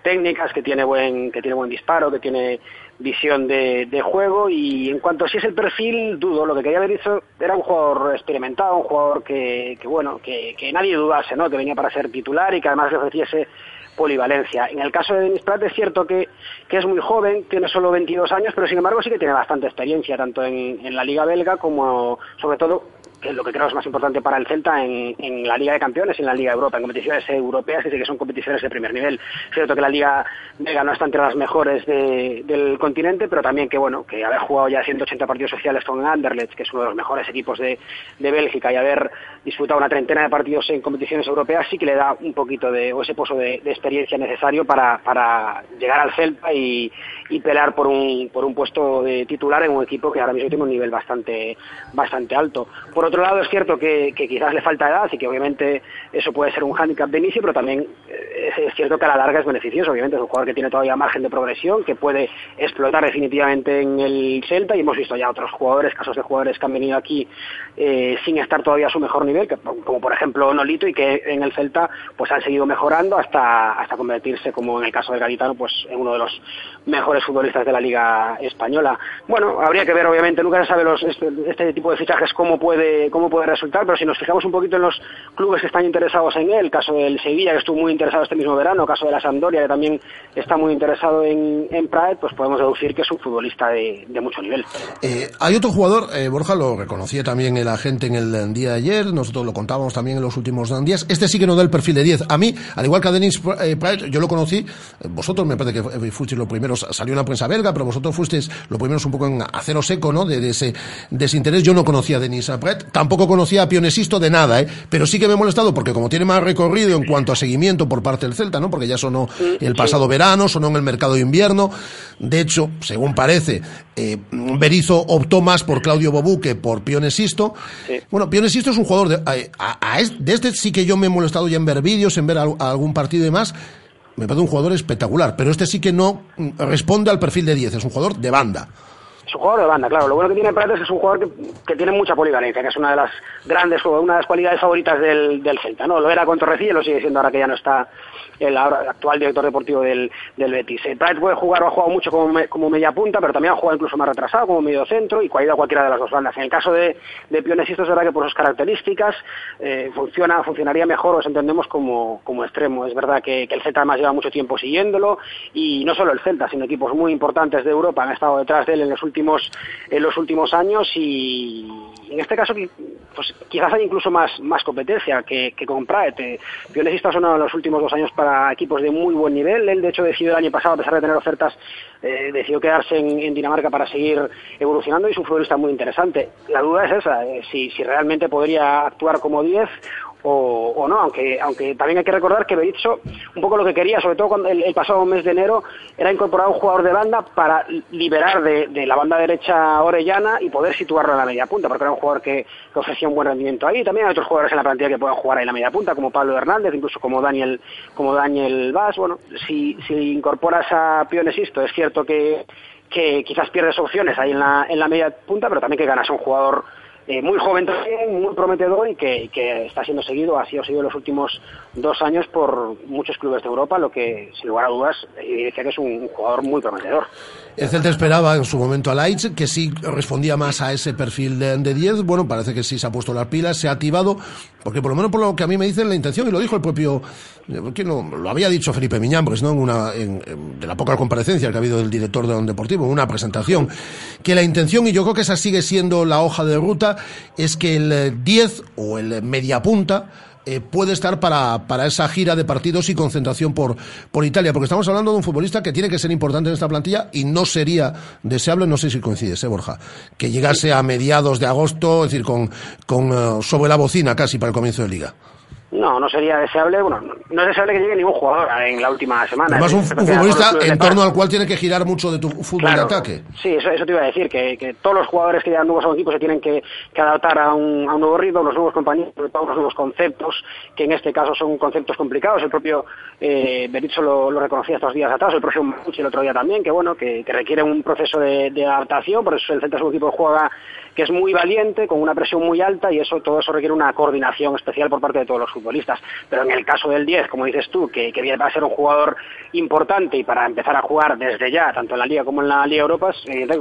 [SPEAKER 11] técnicas, que tiene buen, que tiene buen disparo, que tiene visión de, de, juego y en cuanto a si es el perfil, dudo. Lo que quería haber dicho era un jugador experimentado, un jugador que, que bueno, que, que nadie dudase, ¿no? Que venía para ser titular y que además le ofreciese polivalencia. En el caso de Denis Prat es cierto que, que, es muy joven, tiene solo 22 años, pero sin embargo sí que tiene bastante experiencia, tanto en la Liga Belga como, sobre todo, lo que creo es más importante para el Celta en, la Liga de Campeones y en la Liga Europa, en competiciones europeas que sí que son competiciones de primer nivel. Cierto que la Liga Belga no está entre las mejores de, del continente, pero también que bueno, que haber jugado ya 180 partidos sociales con Anderlecht, que es uno de los mejores equipos de Bélgica, y haber disputado una treintena de partidos en competiciones europeas, sí que le da un poquito de, o ese pozo de, experiencia necesario para, para llegar al Celta y, y pelear por un, por un puesto de titular en un equipo que ahora mismo tiene un nivel bastante, bastante alto. Por otro lado, es cierto que, que quizás le falta edad y que obviamente eso puede ser un hándicap de inicio, pero también eh, es, cierto que a la larga es beneficioso. Obviamente es un jugador que tiene todavía margen de progresión, que puede explotar definitivamente en el Celta y hemos visto ya otros jugadores, casos de jugadores que han venido aquí eh, sin estar todavía a su mejor nivel, como por ejemplo Nolito y que en el Celta pues han seguido mejorando hasta, hasta convertirse, como en el caso de Garitano, pues en uno de los mejores futbolistas de la Liga Española. Bueno, habría que ver, obviamente, nunca se sabe los, este, este, tipo de fichajes cómo puede, cómo puede resultar, pero si nos fijamos un poquito en los clubes que están interesados en él, caso del Sevilla, que estuvo muy interesado este mismo verano, caso de la Sampdoria, que también está muy interesado en, en Praet, pues podemos deducir que es un futbolista de, mucho nivel.
[SPEAKER 2] Eh, hay otro jugador, eh, Borja lo reconocía también el agente en el día de ayer, nosotros lo contábamos también en los últimos días, este sí que no da el perfil de 10. A mí, al igual que a Denis eh, Praet, yo lo conocí, vosotros me parece que fuisteis los salió una prensa belga, pero vosotros fuisteis lo primeros un poco en acero seco, ¿no? De, de ese desinterés. Yo no conocía a Denis Pret, tampoco conocía a Pionesisto de nada, ¿eh? Pero sí que me he molestado porque como tiene más recorrido en cuanto a seguimiento por parte del Celta, ¿no? Porque ya sonó el pasado verano, sonó en el mercado de invierno. De hecho, según parece, eh, Berizzo optó más por Claudio Bobú que por Pionesisto. Sí. Bueno, Pionesisto es un jugador de, a, a, a, de este sí que yo me he molestado ya en ver vídeos, en ver a, algún partido y demás me parece un jugador espectacular, pero este sí que no responde al perfil de 10, es un jugador de banda.
[SPEAKER 11] Es un jugador de banda, claro. Lo bueno que tiene Prat es que es un jugador que, tiene mucha polivalencia, que es una de las grandes, una de las cualidades favoritas del, del Celta, ¿no? Lo era con Torrecilla y lo sigue siendo ahora que ya no está el actual director deportivo del, del Betis. Eh, puede jugar o ha jugado mucho como, como media punta, pero también ha jugado incluso más retrasado, como medio centro y cualquiera, cualquiera de las dos bandas. En el caso de, de Pionesisto es verdad que por sus características eh, funciona, funcionaría mejor, os entendemos, como, como extremo. Es verdad que, el Celta además lleva mucho tiempo siguiéndolo y no solo el Celta, sino equipos muy importantes de Europa han estado detrás de él en los últimos, en los últimos años y en este caso pues quizás hay incluso más, más competencia que, que con Praet. Eh, Pionesisto ha sonado en los últimos dos años para para equipos de muy buen nivel. Él, de hecho, decidió el año pasado, a pesar de tener ofertas, eh, decidió quedarse en, Dinamarca para seguir evolucionando y es un futbolista muy interesante. La duda es esa, eh, si, si realmente podría actuar como 10 o, no, aunque, aunque también hay que recordar que Berizzo, un poco lo que quería, sobre todo cuando el, pasado mes de enero, era incorporar un jugador de banda para liberar de, la banda derecha orellana y poder situarlo en la media punta, porque era un jugador que, ofrecía un buen rendimiento ahí. También hay otros jugadores en la plantilla que puedan jugar ahí en la media punta, como Pablo Hernández, incluso como Daniel, como Daniel Vaz. Bueno, si, si incorporas a Pionesisto, es cierto que, que quizás pierdes opciones ahí en la, en la media punta, pero también que ganas a un jugador eh, muy joven también, muy prometedor y que, está siendo seguido, ha sido seguido en los últimos dos años por muchos clubes de Europa, lo que sin lugar a dudas evidencia que es un jugador muy prometedor.
[SPEAKER 2] El Celta esperaba en su momento a Leitz, que sí respondía más a ese perfil de, 10. Bueno, parece que sí se ha puesto las pilas, se ha activado, porque por lo menos por lo que a mí me dicen la intención, y lo dijo el propio, que no, lo había dicho Felipe Miñambres, ¿no? En una, en, de la poca comparecencia que ha habido del director de un deportivo, en una presentación, que la intención, y yo creo que esa sigue siendo la hoja de ruta, es que el 10 o el media punta eh, puede estar para, para esa gira de partidos y concentración por, por Italia, porque estamos hablando de un futbolista que tiene que ser importante en esta plantilla y no sería deseable, no sé si coincides, ¿eh, Borja, que llegase a mediados de agosto, es decir, con, con eh, sobre la bocina casi para el comienzo de liga.
[SPEAKER 11] No, no sería deseable, bueno, no es deseable que llegue ningún jugador en la última semana.
[SPEAKER 2] Además, un, futbolista en torno al cual tiene que girar mucho de tu fútbol de ataque.
[SPEAKER 11] Sí, eso, eso te iba a decir, que, que todos los jugadores que llegan nuevos a un equipo se tienen que, que adaptar a un, a un nuevo ritmo, los nuevos compañeros, nuevos conceptos, que en este caso son conceptos complicados. El propio eh, Berizzo lo, lo, reconocía estos días atrás, el propio Manucci el otro día también, que bueno, que, que requiere un proceso de, de, adaptación, por eso el Celta es un equipo que juega que es muy valiente, con una presión muy alta y eso todo eso requiere una coordinación especial por parte de todos los futbolistas. Pero en el caso del 10, como dices tú, que, que viene para ser un jugador importante y para empezar a jugar desde ya, tanto en la Liga como en la Liga Europa,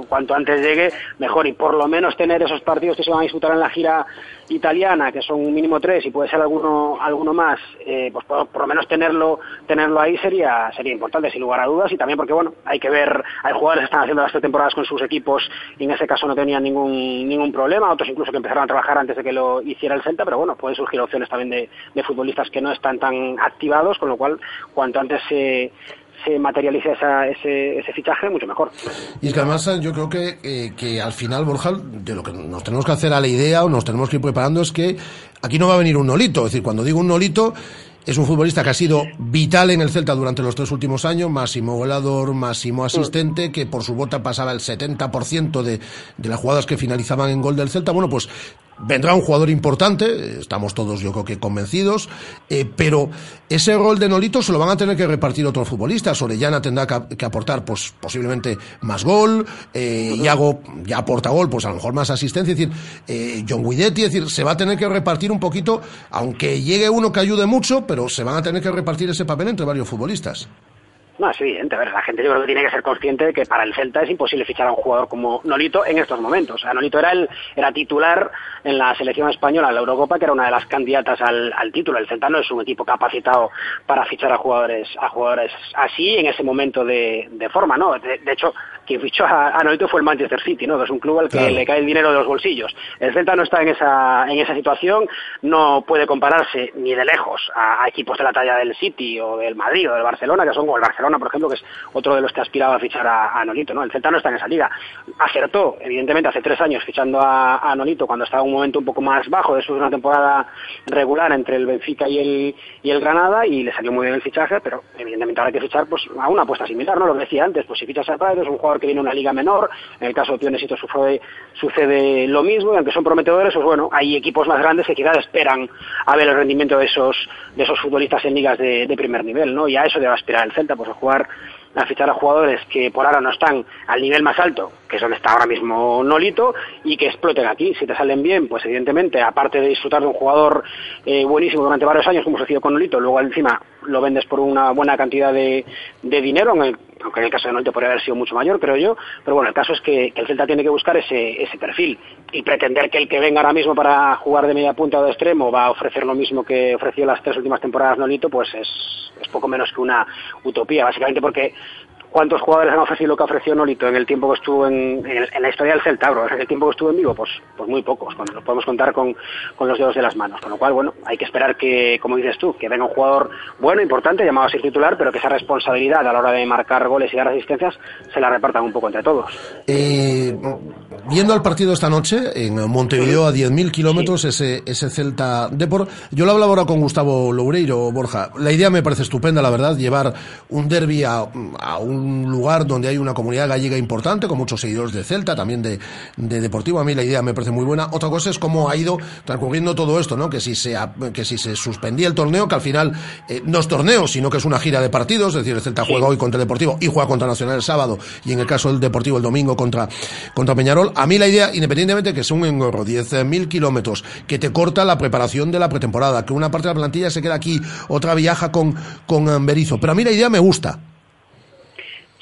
[SPEAKER 11] cuanto antes llegue, mejor. Y por lo menos tener esos partidos que se van a disputar en la gira italiana, que son un mínimo tres y puede ser alguno, alguno más, eh, pues por, lo menos tenerlo, tenerlo ahí sería, sería importante, sin lugar a dudas. Y también porque, bueno, hay que ver, hay jugadores que están haciendo las tres temporadas con sus equipos y en ese caso no tenían ningún, ningún problema, otros incluso que empezaron a trabajar antes de que lo hiciera el Celta, pero bueno, pueden surgir opciones también de, futbolistas que no están tan activados, con lo cual cuanto antes se, se materialice ese, ese fichaje, mucho mejor.
[SPEAKER 2] Y es que además yo creo que, eh, que al final, Borja, de lo que nos tenemos que hacer a la idea o nos tenemos que ir preparando es que aquí no va a venir un nolito. Es decir, cuando digo un nolito, es un futbolista que ha sido vital en el Celta durante los tres últimos años, máximo goleador, máximo asistente, que por su bota pasaba el 70% de, de las jugadas que finalizaban en gol del Celta. Bueno, pues Vendrá un jugador importante, estamos todos yo creo que convencidos, eh, pero ese rol de Nolito se lo van a tener que repartir otros futbolistas. Orellana tendrá que, aportar pues posiblemente más gol, eh, Iago ya aporta gol, pues a lo mejor más asistencia, es decir, eh, John Guidetti, es decir, se va a tener que repartir un poquito, aunque llegue uno que ayude mucho, pero se van a tener que repartir ese papel entre varios futbolistas.
[SPEAKER 11] No, es evidente. A ver, la gente yo creo que tiene que ser consciente de que para el Celta es imposible fichar a un jugador como Nolito en estos momentos. O sea, Nolito era el era titular en la selección española en la Eurocopa, que era una de las candidatas al, al título. El Celta no es un equipo capacitado para fichar a jugadores a jugadores así en ese momento de, de forma, ¿no? De, hecho, quien fichó a, Nolito fue el Manchester City, ¿no? Que es un club al que le cae el dinero de los bolsillos. El Celta no está en esa en esa situación, no puede compararse ni de lejos a, equipos de la talla del City o del Madrid o del Barcelona, que son como el Barcelona por ejemplo, que es otro de los que aspiraba a fichar a, Nolito, ¿no? El Celta no está en esa liga. Acertó, evidentemente, hace tres años fichando a, Nolito cuando estaba en un momento un poco más bajo, después de una temporada regular entre el Benfica y el, y el Granada, y le salió muy bien el fichaje, pero evidentemente ahora hay que fichar pues, a una apuesta similar, ¿no? Lo que decía antes, pues si fichas a Prado es un jugador jugador que viene una liga menor, en el caso de Pionesito sucede, sucede lo mismo, y aunque son prometedores, pues bueno, hay equipos más grandes que quizás esperan a ver el rendimiento de esos, de esos futbolistas en ligas de, de primer nivel, ¿no? Y a eso debe aspirar el Celta, pues a jugar a fichar a jugadores que por ahora no están al nivel más alto, que es donde está ahora mismo Nolito, y que exploten aquí. Si te salen bien, pues evidentemente, aparte de disfrutar de un jugador eh, buenísimo durante varios años, como se con Nolito, luego encima lo vendes por una buena cantidad de, dinero, aunque en el caso de Nolito podría haber sido mucho mayor, creo yo, pero bueno, el caso es que, el Celta tiene que buscar ese, perfil y pretender que el que venga ahora mismo para jugar de media punta o de extremo va a ofrecer lo mismo que ofreció las tres últimas temporadas Nolito, pues es, es poco menos que una utopía, básicamente porque cuántos jugadores han ofrecido lo que ofreció Nolito en el tiempo que estuvo en, la historia del Celta, en el tiempo que estuvo en vivo, pues, pues muy pocos, cuando los podemos contar con, los dedos de las manos. Con lo cual, bueno, hay que esperar que, como dices tú, que venga un jugador bueno, importante, llamado a ser titular, pero que esa responsabilidad a la hora de marcar goles y dar asistencias se la repartan un poco entre todos.
[SPEAKER 2] Eh, viendo el partido esta noche en Montevideo a 10.000 kilómetros, ese, ese Celta Depor, yo lo hablaba ahora con Gustavo Loureiro, Borja. La idea me parece estupenda, la verdad, llevar un derby a un un lugar donde hay una comunidad gallega importante, con muchos seguidores de Celta, también de, Deportivo. A mí la idea me parece muy buena. Otra cosa es cómo ha ido transcurriendo todo esto, ¿no? Que si se, que si se suspendía el torneo, que al final eh, no es torneo, sino que es una gira de partidos, es decir, el Celta juega hoy contra el Deportivo y juega contra Nacional el sábado, y en el caso del Deportivo el domingo contra, contra Peñarol. A mí la idea, independientemente que sea un engorro, 10.000 kilómetros, que te corta la preparación de la pretemporada, que una parte de la plantilla se queda aquí, otra viaja con, con eh, Berizo. Pero a mí la idea me gusta.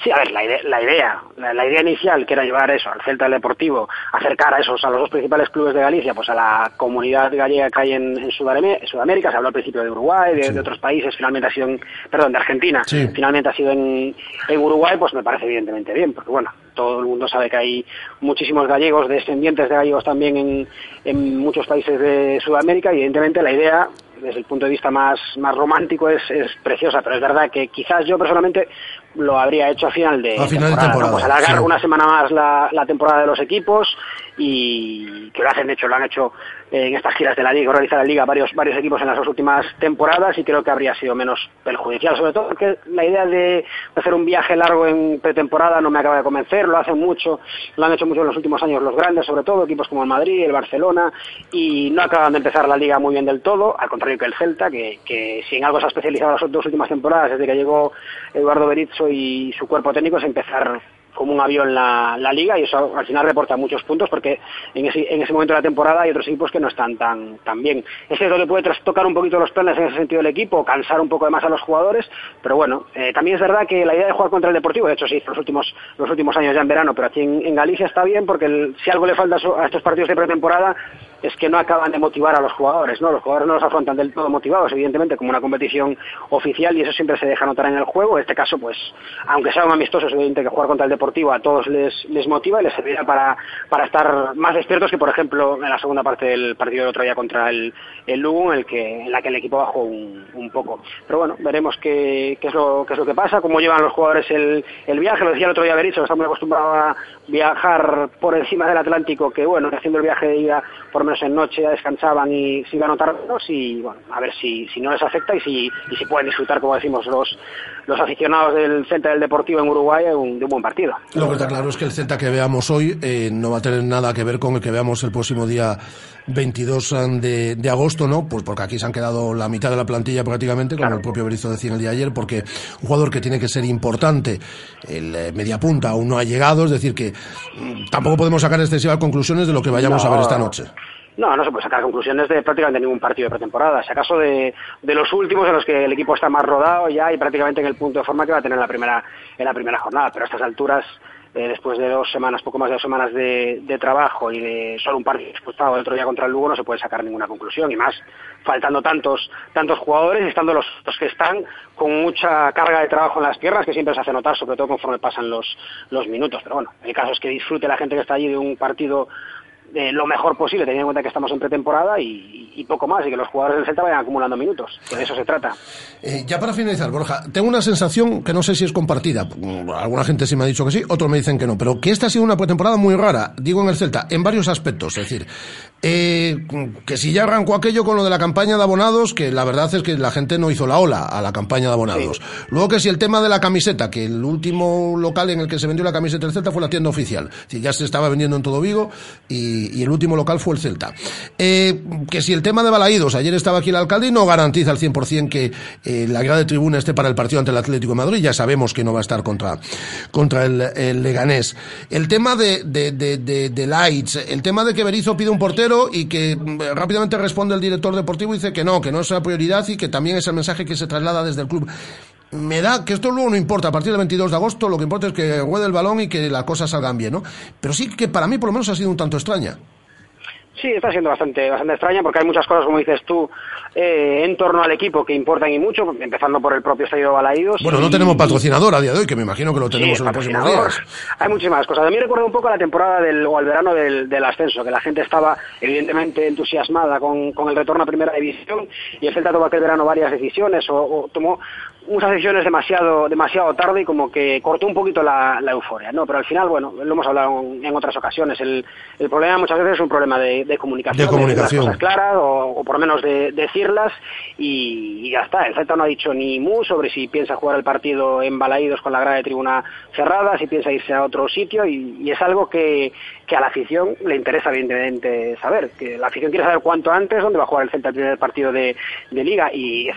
[SPEAKER 11] Sí, a ver, la idea, la idea, la, idea inicial que era llevar eso al Celta Deportivo, acercar a esos, a los dos principales clubes de Galicia, pues a la comunidad gallega que hay en, Sudamérica, se habló al principio de Uruguay, de, otros países, finalmente ha sido en, perdón, de Argentina, finalmente ha sido en, en Uruguay, pues me parece evidentemente bien, porque bueno, todo el mundo sabe que hay muchísimos gallegos, descendientes de gallegos también en, en muchos países de Sudamérica y evidentemente la idea desde el punto de vista más, más romántico es, es preciosa, pero es verdad que quizás yo personalmente lo habría hecho a final de, temporada, Pues alargar una semana más la, la, temporada de los equipos y que lo hacen, de hecho, lo han hecho en estas giras de la Liga, organizar la Liga varios, varios equipos en las dos últimas temporadas y creo que habría sido menos perjudicial, sobre todo porque la idea de hacer un viaje largo en pretemporada no me acaba de convencer, lo hacen mucho, lo han hecho mucho en los últimos años los grandes, sobre todo equipos como el Madrid, el Barcelona y no acaban de empezar la Liga muy bien del todo, al contrario que el Celta, que, que si en algo se ha especializado las dos últimas temporadas desde que llegó Eduardo Berizzo y su cuerpo técnico es empezar como un avión la, la liga y eso al final reporta muchos puntos porque en ese, en ese momento de la temporada hay otros equipos que no están tan, tan bien. Es cierto que puede trastocar un poquito los planes en ese sentido del equipo, cansar un poco más a los jugadores, pero bueno, eh, también es verdad que la idea de jugar contra el Deportivo, de hecho sí, los últimos, los últimos años ya en verano, pero aquí en, Galicia está bien porque si algo le falta a estos partidos de pretemporada es que no acaban de motivar a los jugadores, ¿no? Los jugadores no los afrontan del todo motivados, evidentemente, como una competición oficial y eso siempre se deja notar en el juego. En este caso, pues, aunque sea un amistoso, evidente que jugar contra el Deportivo a todos les, les motiva y les servirá para, para estar más despiertos que, por ejemplo, en la segunda parte del partido del otro día contra el, el Lugo, en, el que, en la que el equipo bajó un, poco. Pero bueno, veremos qué, qué, es lo, qué es lo que pasa, cómo llevan los jugadores el, el viaje. Lo decía el otro día Berizzo, está muy acostumbrado a viajar por encima del Atlántico, que bueno, haciendo el viaje de ida por menos en noche ya descansaban y se iban a notar menos y bueno, a ver si, si no les afecta y si, y si pueden disfrutar, como decimos, los, los aficionados del Celta del Deportivo en Uruguay de un, buen partido.
[SPEAKER 2] Lo que está claro es que el Celta que veamos hoy eh, no va a tener nada que ver con el que veamos el próximo día 22 de, de, agosto, ¿no? Pues porque aquí se han quedado la mitad de la plantilla prácticamente, como el propio Berizzo decía en el día de ayer, porque un jugador que tiene que ser importante, el eh, media punta aún no ha llegado, es decir que mm, tampoco podemos sacar excesivas conclusiones de lo que vayamos a ver esta noche.
[SPEAKER 11] No, no se puede sacar conclusiones de prácticamente ningún partido de pretemporada. Si acaso de, de los últimos en los que el equipo está más rodado ya y prácticamente en el punto de forma que va a tener en la primera, en la primera jornada. Pero a estas alturas eh, después de dos semanas, poco más de dos semanas de, trabajo y de solo un partido disputado el otro día contra el Lugo, no se puede sacar ninguna conclusión. Y más, faltando tantos, tantos jugadores y estando los, los que están con mucha carga de trabajo en las piernas, que siempre se hace notar, sobre todo conforme pasan los, los minutos. Pero bueno, el caso es que disfrute la gente que está allí de un partido eh, lo mejor posible, teniendo en cuenta que estamos en pretemporada y, y, poco más, y que los jugadores del Celta vayan acumulando minutos, que de eso se trata.
[SPEAKER 2] Eh, ya para finalizar, Borja, tengo una sensación que no sé si es compartida, alguna gente sí me ha dicho que sí, otros me dicen que no, pero que esta ha sido una pretemporada muy rara, digo en el Celta, en varios aspectos, es decir, eh, que si ya arrancó aquello con lo de la campaña de abonados, que la verdad es que la gente no hizo la ola a la campaña de abonados. Luego que si el tema de la camiseta, que el último local en el que se vendió la camiseta del Celta fue la tienda oficial, ya se estaba vendiendo en todo Vigo y, el último local fue el Celta. Eh, que si el tema de Balaídos, ayer estaba aquí el alcalde y no garantiza al 100% que eh, la grada de tribuna esté para el partido ante el Atlético de Madrid, ya sabemos que no va a estar contra, contra el, Leganés. El tema de, de, de, de Lights, el tema de que Berizzo pide un portero, y que mm, rápidamente responde el director deportivo y dice que no, que no es una prioridad y que también es el mensaje que se traslada desde el club. Me da que esto luego no importa, a partir del 22 de agosto lo que importa es que ruede el balón y que las cosas salgan bien, ¿no? Pero sí que para mí por lo menos ha sido un tanto extraña.
[SPEAKER 11] Sí, está siendo bastante, bastante extraña porque hay muchas cosas, como dices tú, eh, en torno al equipo que importan y mucho, empezando por el propio estadio Balaídos.
[SPEAKER 2] Bueno, no tenemos patrocinador a día de hoy, que me imagino que lo tenemos en los próximos días.
[SPEAKER 11] Hay muchísimas cosas. A mí recuerda un poco la temporada del, o al verano del, del, ascenso, que la gente estaba evidentemente entusiasmada con, con el retorno a primera división y el Celta tomó aquel verano varias decisiones o, o tomó unas decisiones demasiado demasiado tarde y como que cortó un poquito la, euforia, ¿no? Pero al final, bueno, lo hemos hablado en, otras ocasiones, el, el, problema muchas veces es un problema de, de comunicación,
[SPEAKER 2] de comunicación.
[SPEAKER 11] cosas claras o, por lo menos de, decirlas y, ya está. El Celta no ha dicho ni mu sobre si piensa jugar el partido en Balaídos con la grada de tribuna cerrada, si piensa irse a otro sitio y, es algo que, que a la afición le interesa evidentemente saber, que la afición quiere saber cuánto antes dónde va a jugar el Celta el primer partido de, de liga y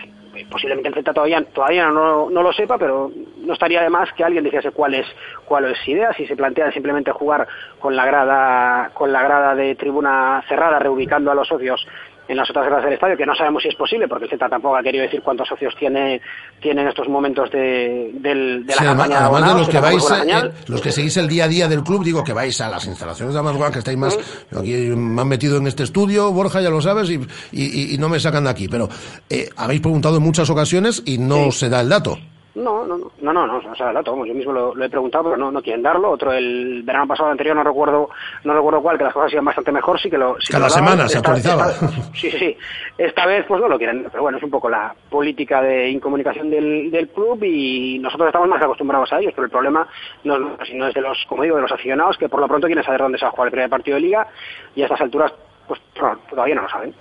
[SPEAKER 11] posiblemente el Celta todavía, todavía no, no, lo sepa, pero no estaría de más que alguien dijese cuál es, cuál es idea, si se plantea simplemente jugar con la grada, con la grada de tribuna cerrada, reubicando a los socios en las otras gradas del estadio, que no sabemos si es posible, porque el Celta tampoco ha querido decir cuántos socios tiene, tiene en estos momentos de, de, la campaña.
[SPEAKER 2] Además, de los que vais, eh, los que seguís el día a día del club, digo que vais a las instalaciones de Amasguan, que estáis más, aquí me han metido en este estudio, Borja ya lo sabes, y, y, no me sacan de aquí, pero eh, habéis preguntado en muchas ocasiones y no se da el dato.
[SPEAKER 11] No, no, no, no, no, no, o sea, dato, vamos, yo mismo lo, he preguntado, pero no, no quieren darlo. Otro, el verano pasado anterior, no recuerdo, no recuerdo cuál, que las cosas iban bastante mejor, sí que lo...
[SPEAKER 2] Cada semana se actualizaba.
[SPEAKER 11] sí, sí, sí. Esta vez, pues no lo quieren, pero bueno, es un poco la política de incomunicación del, del club y nosotros estamos más acostumbrados a ellos, pero el problema no, no es de los, como digo, de los aficionados, que por lo pronto quieren saber dónde se va a jugar el primer partido de liga y a estas alturas, pues todavía no lo saben.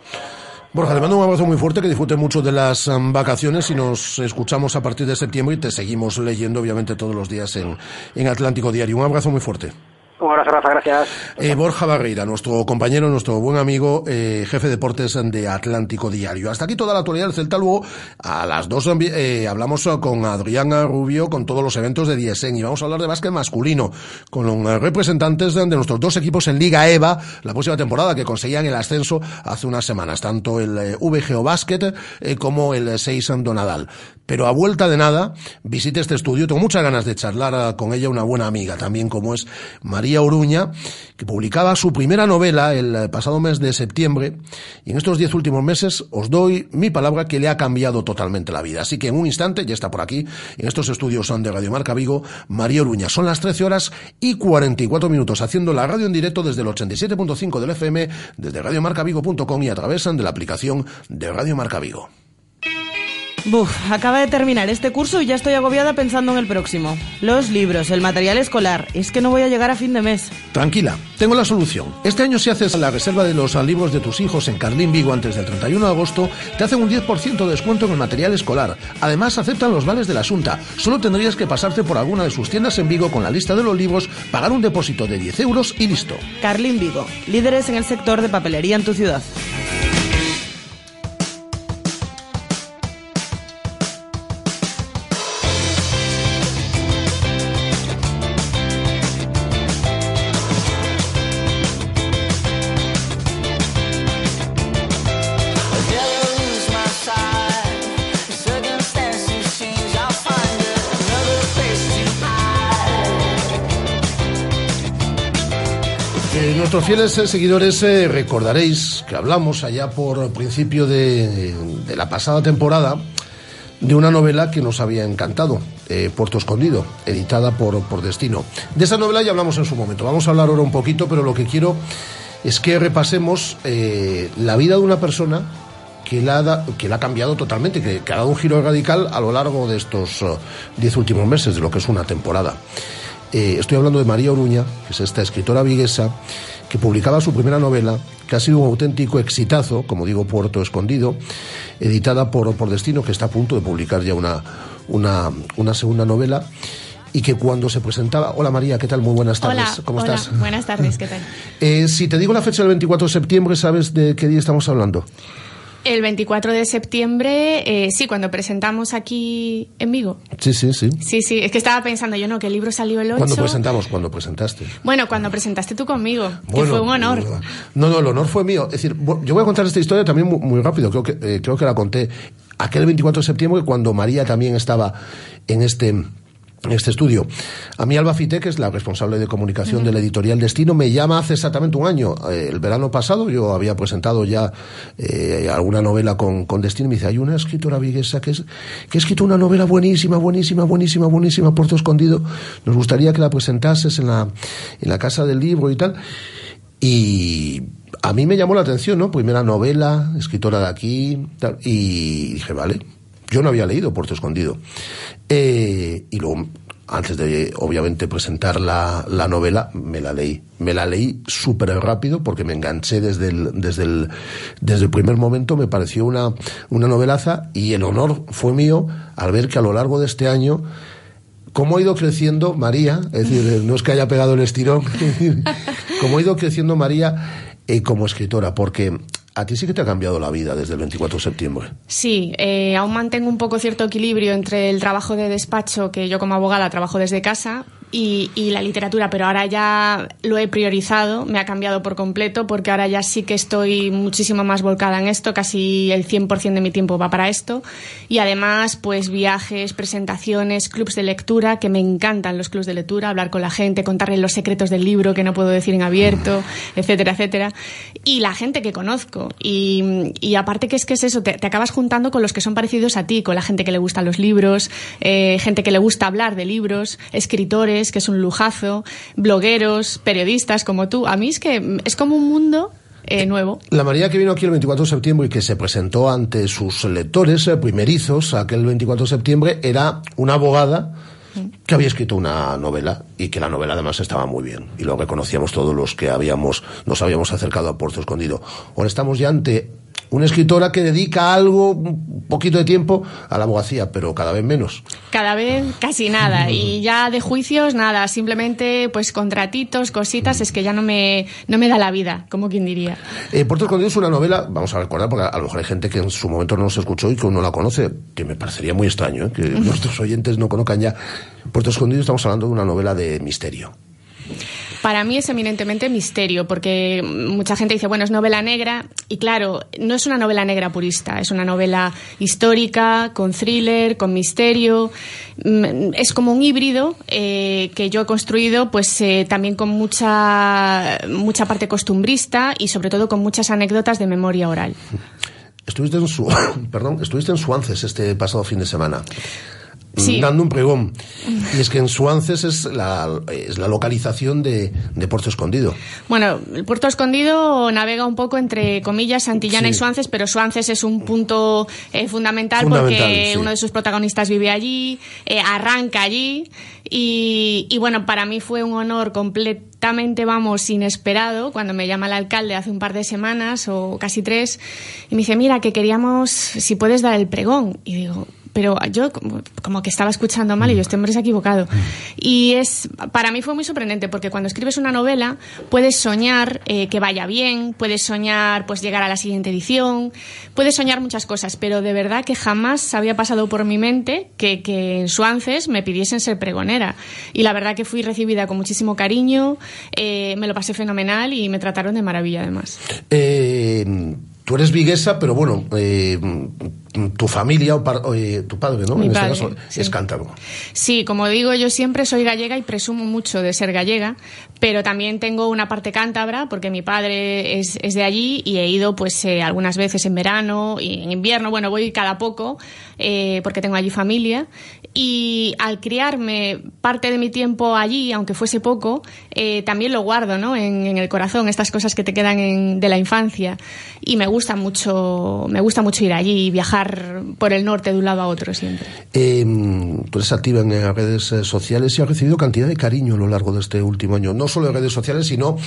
[SPEAKER 2] Borja, te mando un abrazo muy fuerte, que disfrute mucho de las um, vacaciones y nos escuchamos a partir de septiembre y te seguimos leyendo, obviamente, todos los días en, en Atlántico Diario. Un abrazo muy fuerte.
[SPEAKER 11] Un abrazo, Rafa, gracias.
[SPEAKER 2] Eh, Borja Barreira, nuestro compañero, nuestro buen amigo, eh, jefe de deportes de Atlántico Diario. Hasta aquí toda la actualidad del Celta. Luego, a las dos eh, hablamos con Adriana Rubio con todos los eventos de Diesen y vamos a hablar de básquet masculino con los representantes de, nuestros dos equipos en Liga EVA la próxima temporada que conseguían el ascenso hace unas semanas, tanto el VGO Básquet como el Seisan Donadal. Pero a vuelta de nada, visite este estudio. Tengo muchas ganas de charlar con ella, una buena amiga también, como es María Oruña, que publicaba su primera novela el pasado mes de septiembre. Y en estos diez últimos meses os doy mi palabra que le ha cambiado totalmente la vida. Así que en un instante, ya está por aquí, en estos estudios son de Radio Marca Vigo, María Oruña. Son las 13 horas y 44 minutos, haciendo la radio en directo desde el 87.5 del FM, desde radiomarcavigo.com y a través de la aplicación de Radio Marca Vigo.
[SPEAKER 6] Buf, acaba de terminar este curso y ya estoy agobiada pensando en el próximo. Los libros, el material escolar. Es que no voy a llegar a fin de mes.
[SPEAKER 2] Tranquila, tengo la solución. Este año si haces la reserva de los libros de tus hijos en Carlín Vigo antes del 31 de agosto, te hacen un 10% de descuento en el material escolar. Además, aceptan los vales de la Asunta. Solo tendrías que pasarte por alguna de sus tiendas en Vigo con la lista de los libros, pagar un depósito de 10 euros y listo.
[SPEAKER 6] Carlín Vigo, líderes en el sector de papelería en tu ciudad.
[SPEAKER 2] Nuestros fieles eh, seguidores eh, recordaréis que hablamos allá por principio de, la pasada temporada de una novela que nos había encantado, eh, Puerto Escondido, editada por, Destino. De esa novela ya hablamos en su momento. Vamos a hablar ahora un poquito, pero lo que quiero es que repasemos la vida de una persona que la, que la ha cambiado totalmente, que, ha dado un giro radical a lo largo de estos diez últimos meses, de lo que es una temporada. Estoy hablando de María Oruña, que es esta escritora viguesa, que publicaba su primera novela, que ha sido un auténtico exitazo, como digo, Puerto Escondido, editada por, por Destino, que está a punto de publicar ya una, una, una segunda novela y que cuando se presentaba. Hola María, ¿qué tal? Muy buenas tardes.
[SPEAKER 12] Hola,
[SPEAKER 2] ¿Cómo
[SPEAKER 12] hola,
[SPEAKER 2] estás?
[SPEAKER 12] Buenas tardes, ¿qué tal?
[SPEAKER 2] Eh, si te digo la fecha del 24 de septiembre, ¿sabes de qué día estamos hablando?
[SPEAKER 12] El 24 de septiembre, eh, sí, cuando presentamos aquí en Vigo.
[SPEAKER 2] Sí, sí, sí.
[SPEAKER 12] Sí, sí, es que estaba pensando yo, no, que el libro salió el 8.
[SPEAKER 2] ¿Cuándo presentamos? Cuando presentaste.
[SPEAKER 12] Bueno, cuando presentaste tú conmigo,
[SPEAKER 2] Bueno,
[SPEAKER 12] que fue un honor.
[SPEAKER 2] No, no, el honor fue mío. Es decir, yo voy a contar esta historia también muy, muy rápido. Creo que, eh, creo que la conté aquel 24 de septiembre cuando María también estaba en este este estudio. A mí Alba Fite, que es la responsable de comunicación de la editorial Destino, me llama hace exactamente un año. Eh, el verano pasado yo había presentado ya eh, alguna novela con, con Destino y me dice, hay una escritora viguesa que, es, que ha escrito una novela buenísima, buenísima, buenísima, buenísima, Puerto Escondido. Nos gustaría que la presentases en la, en la casa del libro y tal. Y a mí me llamó la atención, ¿no? Primera novela, escritora de aquí, tal, y dije, vale, yo no había leído Puerto Escondido. Eh, y luego, antes de, obviamente, presentar la, la novela, me la leí. Me la leí súper rápido porque me enganché desde el, desde el, desde el primer momento, me pareció una, una novelaza y el honor fue mío al ver que a lo largo de este año cómo ha ido creciendo María, es decir, no es que haya pegado el estirón, cómo ha ido creciendo María eh, como escritora, porque a ti sí que te ha cambiado la vida desde el 24 de septiembre.
[SPEAKER 12] Sí, eh, aún mantengo un poco cierto equilibrio entre el trabajo de despacho, que yo como abogada trabajo desde casa, y, y, la literatura, pero ahora ya lo he priorizado, me ha cambiado por completo, porque ahora ya sí que estoy muchísimo más volcada en esto, casi el 100% de mi tiempo va para esto, y además, pues viajes, presentaciones, clubs de lectura, que me encantan los clubs de lectura, hablar con la gente, contarles los secretos del libro que no puedo decir en abierto, etcétera, etcétera, y la gente que conozco, y, y aparte que es que es eso, te, te, acabas juntando con los que son parecidos a ti, con la gente que le gustan los libros, eh, gente que le gusta hablar de libros, escritores, que es un lujazo, blogueros, periodistas como tú. A mí es que es como un mundo eh, nuevo.
[SPEAKER 2] La María que vino aquí el 24 de septiembre y que se presentó ante sus lectores eh, primerizos aquel 24 de septiembre era una abogada que había escrito una novela y que la novela además estaba muy bien y lo reconocíamos todos los que habíamos nos habíamos acercado a Puerto Escondido. Ahora estamos ya ante una escritora que dedica algo, poquito de tiempo a la abogacía, pero cada vez menos.
[SPEAKER 12] Cada vez casi nada. Y ya de juicios, nada. Simplemente, pues, contratitos, cositas, es que ya no me, no me da la vida, como quien diría.
[SPEAKER 2] Eh, Puerto Escondido es una novela, vamos a recordar, porque a lo mejor hay gente que en su momento no nos escuchó y que no la conoce, que me parecería muy extraño, ¿eh? que nuestros oyentes no conozcan ya. Puerto Escondido estamos hablando de una novela de misterio.
[SPEAKER 12] Para mí es eminentemente misterio, porque mucha gente dice, bueno, es novela negra, y claro, no es una novela negra purista, es una novela histórica, con thriller, con misterio, es como un híbrido eh, que yo he construido, pues eh, también con mucha, mucha parte costumbrista y sobre todo con muchas anécdotas de memoria oral.
[SPEAKER 2] Estuviste en su, perdón, estuviste en Suances este pasado fin de semana.
[SPEAKER 12] Sí.
[SPEAKER 2] dando un pregón. Y es que en Suances es la, es la localización de, de, Puerto Escondido.
[SPEAKER 12] Bueno, el Puerto Escondido navega un poco entre comillas Santillana sí. y Suances, pero Suances es un punto eh, fundamental,
[SPEAKER 2] fundamental,
[SPEAKER 12] porque
[SPEAKER 2] sí.
[SPEAKER 12] uno de sus protagonistas vive allí, eh, arranca allí. Y, y, bueno, para mí fue un honor completamente, vamos, inesperado cuando me llama el alcalde hace un par de semanas o casi tres y me dice, mira, que queríamos, si puedes dar el pregón. Y digo, pero yo como, que estaba escuchando mal y yo este hombre se ha equivocado. Y es, para mí fue muy sorprendente porque cuando escribes una novela puedes soñar eh, que vaya bien, puedes soñar pues llegar a la siguiente edición, puedes soñar muchas cosas, pero de verdad que jamás había pasado por mi mente que, que en Suances me pidiesen ser pregonera. Y la verdad que fui recibida con muchísimo cariño, eh, me lo pasé fenomenal y me trataron de maravilla además.
[SPEAKER 2] Eh, tú eres viguesa, pero bueno, tu familia o, eh, tu padre, ¿no?
[SPEAKER 12] Mi
[SPEAKER 2] en
[SPEAKER 12] padre,
[SPEAKER 2] este caso,
[SPEAKER 12] sí.
[SPEAKER 2] es cántabro.
[SPEAKER 12] Sí, como digo, yo siempre soy gallega y presumo mucho de ser gallega, pero también tengo una parte cántabra porque mi padre es, es de allí y he ido pues eh, algunas veces en verano y en invierno, bueno, voy cada poco eh, porque tengo allí familia y al criarme parte de mi tiempo allí, aunque fuese poco, eh, también lo guardo, ¿no? En, en el corazón, estas cosas que te quedan en- de la infancia y me gusta mucho, me gusta mucho ir allí y viajar por el norte de un lado a otro siempre.
[SPEAKER 2] Eh, tú eres activa en eh, redes eh, sociales y has recibido cantidad de cariño a lo largo de este último año. No solo en redes sociales, sino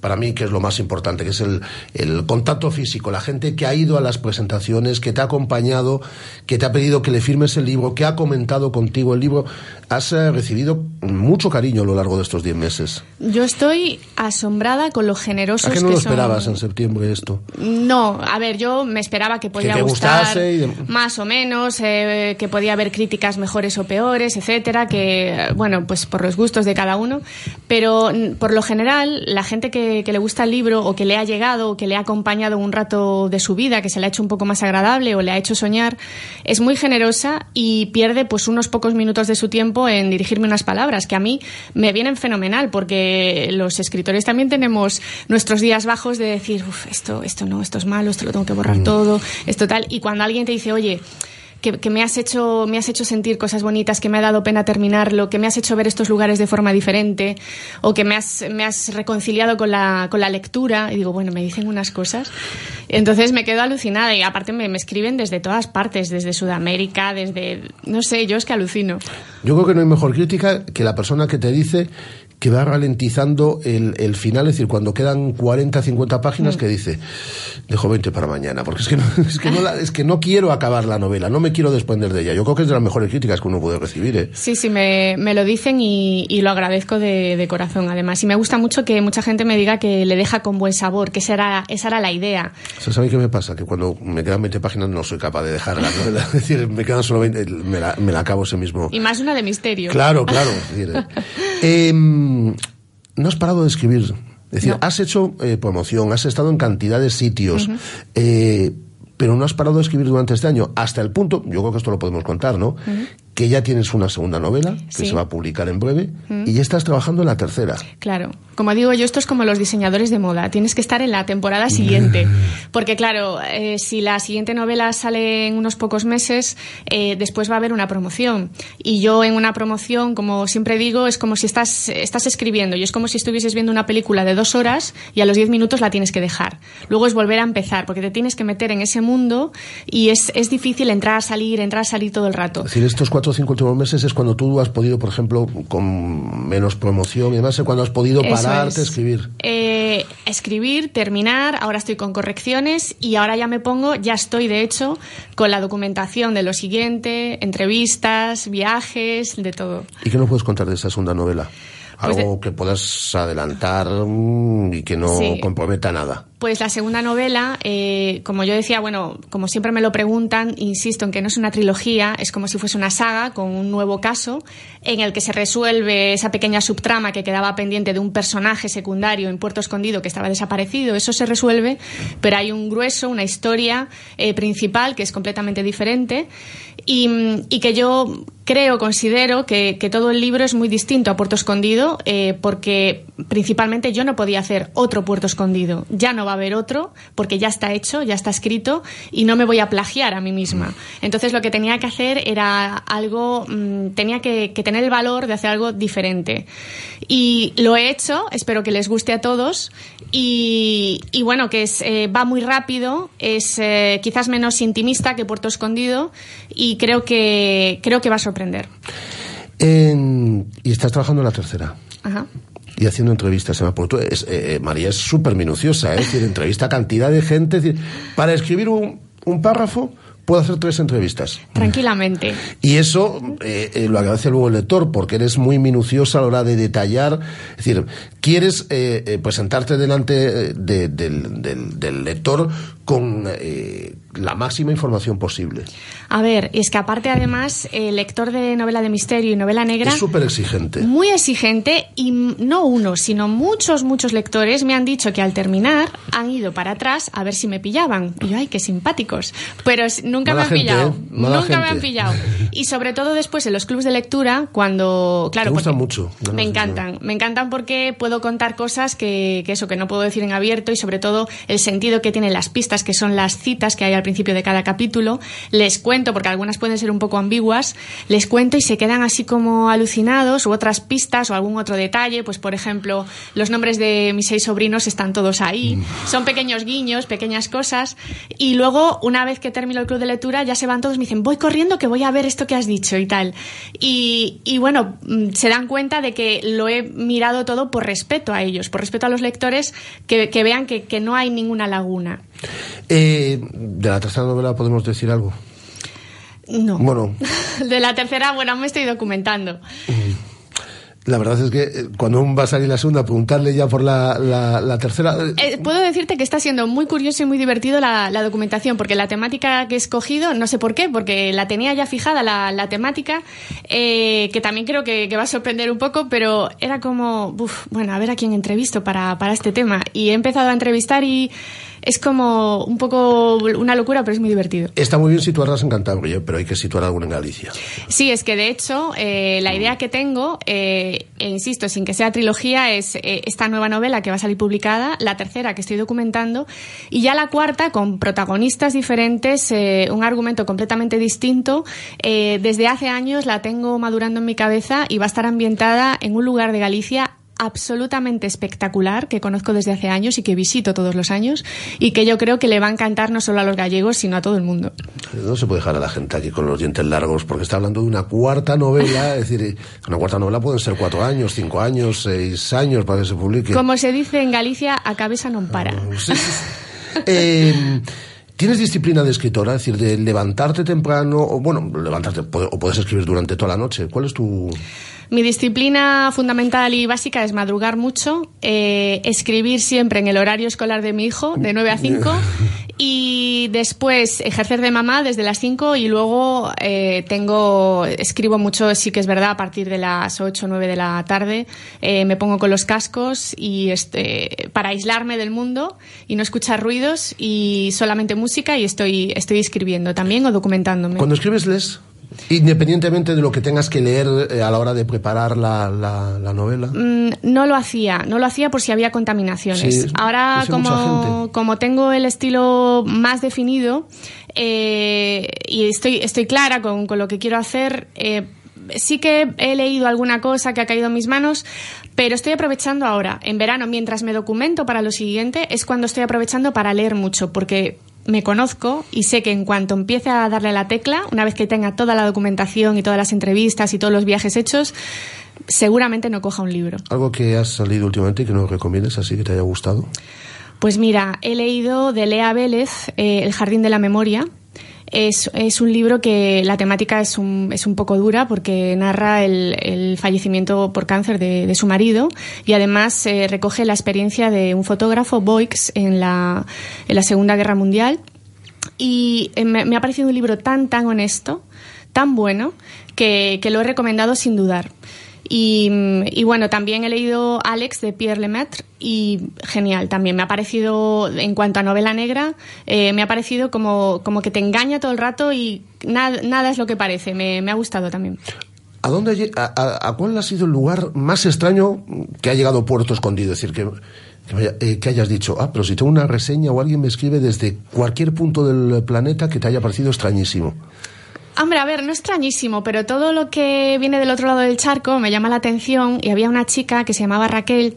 [SPEAKER 2] para mí, que es lo más importante, que es el, el contacto físico, la gente que ha ido a las presentaciones, que te ha acompañado, que te ha pedido que le firmes el libro, que ha comentado contigo el libro. Has eh, recibido mucho cariño a lo largo de estos 10 meses.
[SPEAKER 12] Yo estoy asombrada con lo generosos
[SPEAKER 2] ¿A qué no lo
[SPEAKER 12] son-
[SPEAKER 2] esperabas en septiembre esto?
[SPEAKER 12] No, a ver, yo me esperaba que podía
[SPEAKER 2] te
[SPEAKER 12] gustar
[SPEAKER 2] y
[SPEAKER 12] más o menos, eh, que podía haber críticas mejores o peores, etcétera, que bueno, pues por los gustos de cada uno, pero mm, por lo general la gente que, que le gusta el libro o que le ha llegado o que le ha acompañado un rato de su vida, que se le ha hecho un poco más agradable o le ha hecho soñar, es muy generosa y pierde pues unos pocos minutos de su tiempo en dirigirme unas palabras que a mí me vienen fenomenal porque los escritores también tenemos nuestros días bajos de decir, "Uf, esto, esto no, esto es malo, esto lo tengo que borrar todo, esto tal. Y cuando alguien te dice, oye, que, me has hecho me has hecho sentir cosas bonitas, que me ha dado pena terminarlo, que me has hecho ver estos lugares de forma diferente, o que me has, me has reconciliado con la, con la lectura. Y digo, bueno, me dicen unas cosas. Entonces me quedo alucinada y aparte me, me escriben desde todas partes, desde Sudamérica, desde, no sé, yo es que alucino.
[SPEAKER 2] Yo creo que no hay mejor crítica que la persona que te dice que va ralentizando el, el final, es decir, cuando quedan 40, 50 páginas,
[SPEAKER 12] Mm.
[SPEAKER 2] que dice, dejo 20 para mañana, porque es que, no, es, que no la- es que no quiero acabar la novela, no me quiero desprender de ella. Yo creo que es de las mejores críticas que uno puede recibir. ¿eh?
[SPEAKER 12] Sí, sí, me, me lo dicen y, y lo agradezco de, de corazón, además. Y me gusta mucho que mucha gente me diga que le deja con buen sabor, que esa era, esa era la idea.
[SPEAKER 2] ¿Sabes a mí qué me pasa? Que cuando me quedan 20 páginas no soy capaz de dejar la novela. Es decir, me quedan solo 20, me la, me la acabo ese mismo.
[SPEAKER 12] Y más una de misterio.
[SPEAKER 2] Claro, claro. Es decir, eh, em, no has parado de escribir. Es decir,
[SPEAKER 12] No.
[SPEAKER 2] has hecho eh, promoción, has estado en cantidad de sitios, eh, pero no has parado de escribir durante este año, hasta el punto, yo creo que esto lo podemos contar, ¿no? Que ya tienes una segunda novela, que
[SPEAKER 12] Sí.
[SPEAKER 2] se va a publicar en breve, y ya estás trabajando en la tercera.
[SPEAKER 12] Claro, como digo yo, esto es como los diseñadores de moda, tienes que estar en la temporada siguiente, porque claro, eh, si la siguiente novela sale en unos pocos meses, eh, después va a haber una promoción. Y yo en una promoción, como siempre digo, es como si estás, estás escribiendo y es como si estuvieses viendo una película de dos horas y a los diez minutos la tienes que dejar. Luego es volver a empezar, porque te tienes que meter en ese mundo y es, es difícil entrar, salir, entrar, salir todo el rato.
[SPEAKER 2] Es decir, estos cuatro o cinco últimos meses es cuando tú has podido, por ejemplo, con menos promoción y demás, es cuando has podido
[SPEAKER 12] Eso
[SPEAKER 2] pararte a escribir.
[SPEAKER 12] Eh, escribir, terminar, ahora estoy con correcciones y ahora ya me pongo, ya estoy de hecho con la documentación de lo siguiente, entrevistas, viajes, de todo.
[SPEAKER 2] ¿Y qué nos puedes contar de esa segunda novela?
[SPEAKER 12] Pues
[SPEAKER 2] Algo que puedas adelantar mm, y que no
[SPEAKER 12] Sí.
[SPEAKER 2] comprometa nada.
[SPEAKER 12] Pues la segunda novela, eh, como yo decía, bueno, como siempre me lo preguntan, insisto en que no es una trilogía, es como si fuese una saga con un nuevo caso en el que se resuelve esa pequeña subtrama que quedaba pendiente de un personaje secundario en Puerto Escondido que estaba desaparecido. Eso se resuelve, pero hay un grueso, una historia eh, principal que es completamente diferente y, que yo creo, considero que, todo el libro es muy distinto a Puerto Escondido eh, porque principalmente yo no podía hacer otro Puerto Escondido. Ya no va a haber otro porque ya está hecho, ya está escrito y no me voy a plagiar a mí misma. Entonces lo que tenía que hacer era algo, mm, tenía que, tener el valor de hacer algo diferente. Y lo he hecho, espero que les guste a todos y, bueno, que es, eh, va muy rápido, es eh, quizás menos intimista que Puerto Escondido creo que, creo que va a sorprender.
[SPEAKER 2] En- y estás trabajando en la tercera.
[SPEAKER 12] Ajá.
[SPEAKER 2] Y haciendo entrevistas. Es- eh, eh, María es súper minuciosa, ¿eh? es decir, entrevista a cantidad de gente. es decir, para escribir un, un párrafo, puedo hacer tres entrevistas.
[SPEAKER 12] Tranquilamente.
[SPEAKER 2] Y eso eh, lo agradece luego el lector, porque eres muy minuciosa a la hora de detallar. Es decir, quieres presentarte delante de- del, del- del lector con la máxima información posible.
[SPEAKER 12] A ver, es que aparte además, el lector de novela de misterio y novela negra...
[SPEAKER 2] Es súper exigente.
[SPEAKER 12] Muy exigente y no uno, sino muchos, muchos lectores me han dicho que al terminar han ido para atrás a ver si me pillaban. Y yo, ay, qué simpáticos. Pero no nunca me han pillado. ¿eh? Nunca me han pillado. Y sobre todo después en los clubes de lectura, cuando. Claro,
[SPEAKER 2] me gustan mucho.
[SPEAKER 12] Me encantan. Me encantan porque puedo contar cosas que, que, eso, que no puedo decir en abierto y sobre todo el sentido que tienen las pistas, que son las citas que hay al principio de cada capítulo. Les cuento, porque algunas pueden ser un poco ambiguas, les cuento y se quedan así como alucinados, u otras pistas o algún otro detalle. Pues, por ejemplo, los nombres de mis seis sobrinos están todos ahí. Mm. Son pequeños guiños, pequeñas cosas. Y luego, una vez que termino el club de lectura, ya se van todos, me dicen, voy corriendo que voy a ver esto que has dicho y tal. Y, y bueno, mm, se dan cuenta de que lo he mirado todo por respeto a ellos, por respeto a los lectores, que, que vean que, que, no hay ninguna laguna.
[SPEAKER 2] Eh, de la tercera novela podemos decir algo.
[SPEAKER 12] No.
[SPEAKER 2] Bueno.
[SPEAKER 12] De la tercera, bueno, me estoy documentando.
[SPEAKER 2] Mm. La verdad es que eh, cuando va a salir la segunda, preguntarle ya por la, la, tercera.
[SPEAKER 12] Eh, eh, puedo decirte que está siendo muy curioso y muy divertido la, documentación, porque la temática que he escogido, no sé por qué, porque la tenía ya fijada la, temática, que también creo que, va a sorprender un poco, pero era como, bueno, a ver a quién entrevisto para, para este tema. Y he empezado a entrevistar y es como un poco una locura, pero es muy divertido.
[SPEAKER 2] Está muy bien situarlas en Cantabria, pero hay que situar alguna en Galicia.
[SPEAKER 12] Sí, es que de hecho eh, la idea que tengo, eh, e insisto, sin que sea trilogía, es eh, esta nueva novela que va a salir publicada, la tercera que estoy documentando, y ya la cuarta con protagonistas diferentes, un argumento completamente distinto. desde hace años la tengo madurando en mi cabeza y va a estar ambientada en un lugar de Galicia absolutamente espectacular que conozco desde hace años y que visito todos los años y que yo creo que le va a encantar no solo a los gallegos sino a todo el mundo.
[SPEAKER 2] No se puede dejar a la gente aquí con los dientes largos porque está hablando de una cuarta novela, es decir, una cuarta novela pueden ser cuatro años, cinco años, seis años para que se publique.
[SPEAKER 12] Como se dice en Galicia, a cabeza no para.
[SPEAKER 2] Ah, eh, ¿Tienes disciplina de escritora? Es decir, de levantarte temprano, o bueno, levantarte, o puedes escribir durante toda la noche. ¿Cuál es tu...?
[SPEAKER 12] Mi disciplina fundamental y básica es madrugar mucho, eh, escribir siempre en el horario escolar de mi hijo, de 9 a 5, y después ejercer de mamá desde las 5 y luego eh, tengo, escribo mucho, sí que es verdad, a partir de las 8 o 9 de la tarde, eh, me pongo con los cascos y este, para aislarme del mundo y no escuchar ruidos y solamente música y estoy, estoy escribiendo también o documentándome.
[SPEAKER 2] Cuando escribes, les Independientemente de lo que tengas que leer eh, a la hora de preparar la, la, novela.
[SPEAKER 12] Mm, no lo hacía, no lo hacía por si había contaminaciones. Ahora, como, como tengo el estilo más definido eh, y estoy, estoy clara con, con, lo que quiero hacer, eh, sí que he leído alguna cosa que ha caído en mis manos, pero estoy aprovechando ahora, en verano, mientras me documento para lo siguiente, es cuando estoy aprovechando para leer mucho, porque me conozco y sé que en cuanto empiece a darle la tecla, una vez que tenga toda la documentación y todas las entrevistas y todos los viajes hechos, seguramente no coja un libro.
[SPEAKER 2] ¿Algo que has salido últimamente y que nos recomiendes así que te haya gustado?
[SPEAKER 12] Pues mira, he leído de Lea Vélez eh, El Jardín de la Memoria, es, un libro que la temática es un, es un poco dura porque narra el, el fallecimiento por cáncer de, su marido y además eh, recoge la experiencia de un fotógrafo, Boix, en la, en la Segunda Guerra Mundial. Y eh, me, ha parecido un libro tan, tan honesto, tan bueno, que lo he recomendado sin dudar. Y, bueno, también he leído Alex de Pierre Lemaitre y genial también. Me ha parecido, en cuanto a novela negra, eh, me ha parecido como, como que te engaña todo el rato y nada, nada es lo que parece. Me, ha gustado también.
[SPEAKER 2] ¿A, dónde, a, cuál ha sido el lugar más extraño que ha llegado Puerto Escondido? Es decir, que, eh, que, hayas dicho, ah, pero si tengo una reseña o alguien me escribe desde cualquier punto del planeta que te haya parecido extrañísimo.
[SPEAKER 12] Hombre, a ver, no extrañísimo, pero todo lo que viene del otro lado del charco me llama la atención y había una chica que se llamaba Raquel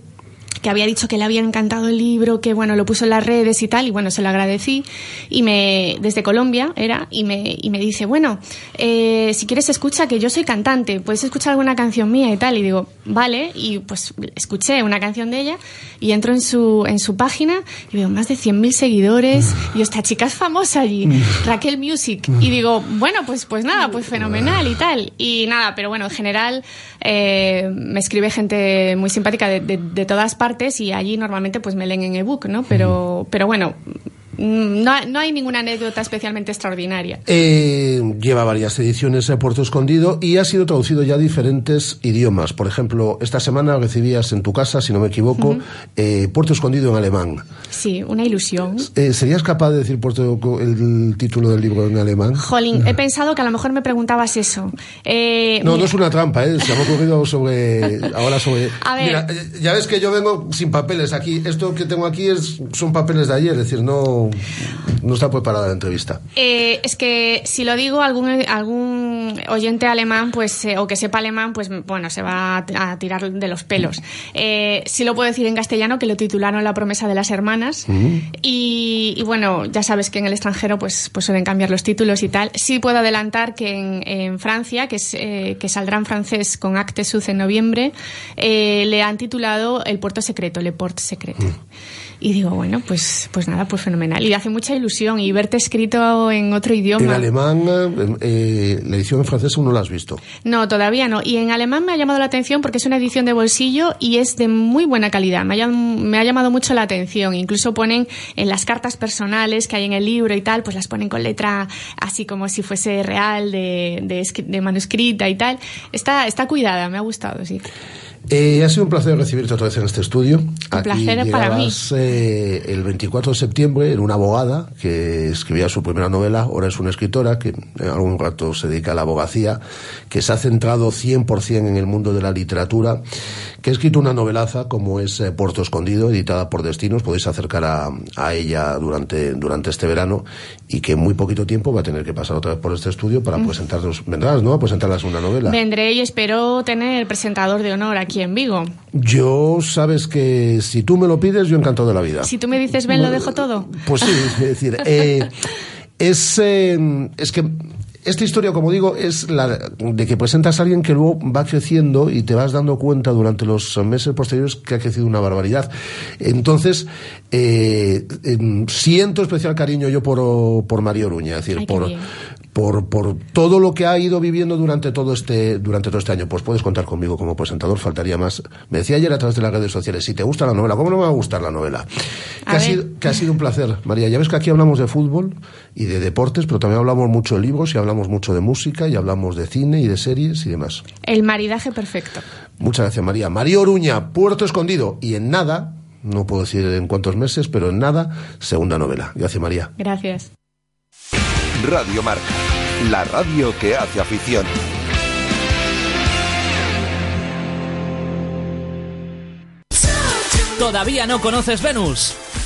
[SPEAKER 12] que había dicho que le había encantado el libro, que bueno, lo puso en las redes y tal, y bueno, se lo agradecí, y me, desde Colombia era, y me, y me dice, bueno, eh, si quieres escucha que yo soy cantante, puedes escuchar alguna canción mía y tal, y digo, vale, y pues escuché una canción de ella, y entro en su, en su página, y veo más de 100.000 seguidores, y esta chica es famosa allí, Raquel Music, y digo, bueno, pues, pues nada, pues fenomenal y tal, y nada, pero bueno, en general, eh, me escribe gente muy simpática de, de, de todas partes, y allí normalmente pues me leen en ebook, ¿no? Pero, pero bueno, no, no hay ninguna anécdota especialmente extraordinaria.
[SPEAKER 2] Eh, lleva varias ediciones a Puerto Escondido y ha sido traducido ya a diferentes idiomas. Por ejemplo, esta semana recibías en tu casa, si no me equivoco, eh, Puerto Escondido en alemán.
[SPEAKER 12] Sí, una ilusión.
[SPEAKER 2] Eh, ¿Serías capaz de decir Puerto, el título del libro en alemán?
[SPEAKER 12] Jolín, he pensado que a lo mejor me preguntabas eso. Eh,
[SPEAKER 2] no, no es una trampa, ¿eh? se me ha ocurrido sobre, ahora sobre...
[SPEAKER 12] A ver.
[SPEAKER 2] Mira, eh, ya ves que yo vengo sin papeles aquí. Esto que tengo aquí es, son papeles de ayer, es decir, no, no está preparada la entrevista.
[SPEAKER 12] Eh, es que si lo digo algún algún oyente alemán pues eh, o que sepa alemán pues bueno se va a, a tirar de los pelos. Eh, sí lo puedo decir en castellano que lo titularon la promesa de las hermanas. Y, y, bueno ya sabes que en el extranjero pues pues suelen cambiar los títulos y tal. Sí puedo adelantar que en, en Francia que es eh, que saldrá en francés con Acte Sud en noviembre le han titulado el puerto secreto Le Port Secret y digo, bueno, pues, pues nada, pues fenomenal. Y hace mucha ilusión y verte escrito en otro idioma.
[SPEAKER 2] En alemán, eh, eh, la edición en francés aún no la has visto.
[SPEAKER 12] No, todavía no. Y en alemán me ha llamado la atención porque es una edición de bolsillo y es de muy buena calidad. Me ha, me ha llamado mucho la atención. Incluso ponen en las cartas personales que hay en el libro y tal, pues las ponen con letra así como si fuese real, de, de, de manuscrita y tal. Está, está cuidada, me ha gustado, sí.
[SPEAKER 2] Eh, ha sido un placer recibirte otra vez en este estudio. Un
[SPEAKER 12] placer es para mí.
[SPEAKER 2] eh, el 24 de septiembre en una abogada que escribía su primera novela, ahora es una escritora que en algún rato se dedica a la abogacía, que se ha centrado 100% en el mundo de la literatura, que ha escrito una novelaza como es eh, Puerto Escondido, editada por Destinos. Podéis acercar a, a ella durante, durante este verano y que en muy poquito tiempo va a tener que pasar otra vez por este estudio para
[SPEAKER 12] Mm.
[SPEAKER 2] presentarnos. Vendrás, ¿no? A presentarlas una novela.
[SPEAKER 12] Vendré y espero tener el presentador de honor aquí en Vigo.
[SPEAKER 2] Yo sabes que si tú me lo pides, yo encantado de la vida.
[SPEAKER 12] Si tú me dices ven, lo dejo todo.
[SPEAKER 2] Pues sí, es decir, eh, es, eh, es que esta historia, como digo, es la de que presentas a alguien que luego va creciendo y te vas dando cuenta durante los meses posteriores que ha crecido una barbaridad. Entonces, eh, em, siento especial cariño yo por, por María Oruña, es decir,
[SPEAKER 12] Ay,
[SPEAKER 2] por, por, por todo lo que ha ido viviendo durante todo este durante todo este año. Pues puedes contar conmigo como presentador, faltaría más. Me decía ayer a través de las redes sociales, si te gusta la novela, ¿cómo no me va a gustar la novela? Que ha, sido, que ha sido un placer, María. Ya ves que aquí hablamos de fútbol y de deportes, pero también hablamos mucho de libros y hablamos mucho de música y hablamos de cine y de series y demás.
[SPEAKER 12] El maridaje perfecto.
[SPEAKER 2] Muchas gracias, María. María Oruña, Puerto Escondido. Y en nada, no puedo decir en cuántos meses, pero en nada, segunda novela. Gracias, María.
[SPEAKER 12] Gracias.
[SPEAKER 1] Radio Marca, la radio que hace afición.
[SPEAKER 3] ¿Todavía no conoces Venus?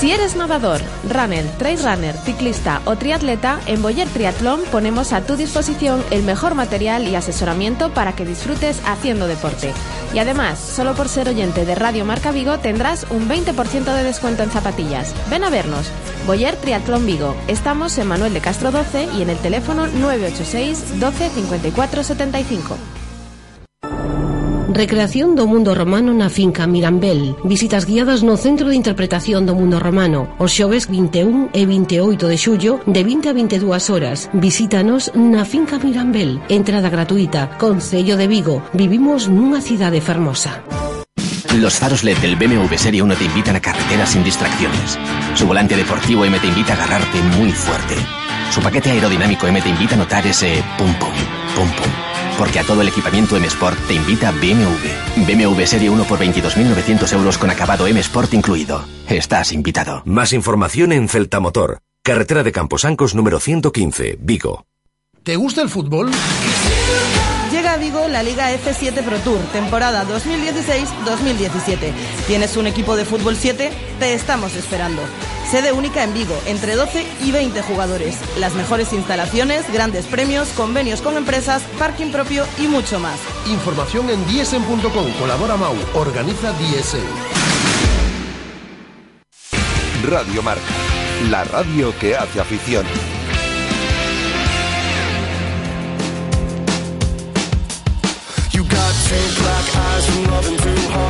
[SPEAKER 13] Si eres nadador, runner, trail runner, ciclista o triatleta, en Boyer Triatlón ponemos a tu disposición el mejor material y asesoramiento para que disfrutes haciendo deporte. Y además, solo por ser oyente de Radio Marca Vigo tendrás un 20% de descuento en zapatillas. Ven a vernos. Boyer Triatlón Vigo. Estamos en Manuel de Castro 12 y en el teléfono 986 12 54 75.
[SPEAKER 14] Recreación do mundo romano na finca Mirambel. Visitas guiadas no Centro de Interpretación do Mundo Romano. Os xoves 21 e 28 de xullo de 20 a 22 horas. Visítanos na finca Mirambel. Entrada gratuita. Concello de Vigo. Vivimos nunha cidade fermosa.
[SPEAKER 15] Los faros LED del BMW Serie 1 te invitan a carreteras sin distracciones. Su volante deportivo M te invita a agarrarte muy fuerte. Su paquete aerodinámico M te invita a notar ese pum pum, pum pum. Porque a todo el equipamiento M Sport te invita BMW. BMW Serie 1 por 22.900 euros con acabado M Sport incluido. Estás invitado.
[SPEAKER 16] Más información en Celta Motor. Carretera de Camposancos número 115, Vigo.
[SPEAKER 2] ¿Te gusta el fútbol?
[SPEAKER 6] Llega a Vigo la Liga F7 Pro Tour, temporada 2016-2017. ¿Tienes un equipo de fútbol 7? Te estamos esperando. Sede única en Vigo, entre 12 y 20 jugadores. Las mejores instalaciones, grandes premios, convenios con empresas, parking propio y mucho más.
[SPEAKER 2] Información en diesen.com. Colabora Mau. Organiza Diesen.
[SPEAKER 1] Radio Marca, la radio que hace afición.
[SPEAKER 17] some loving too hard.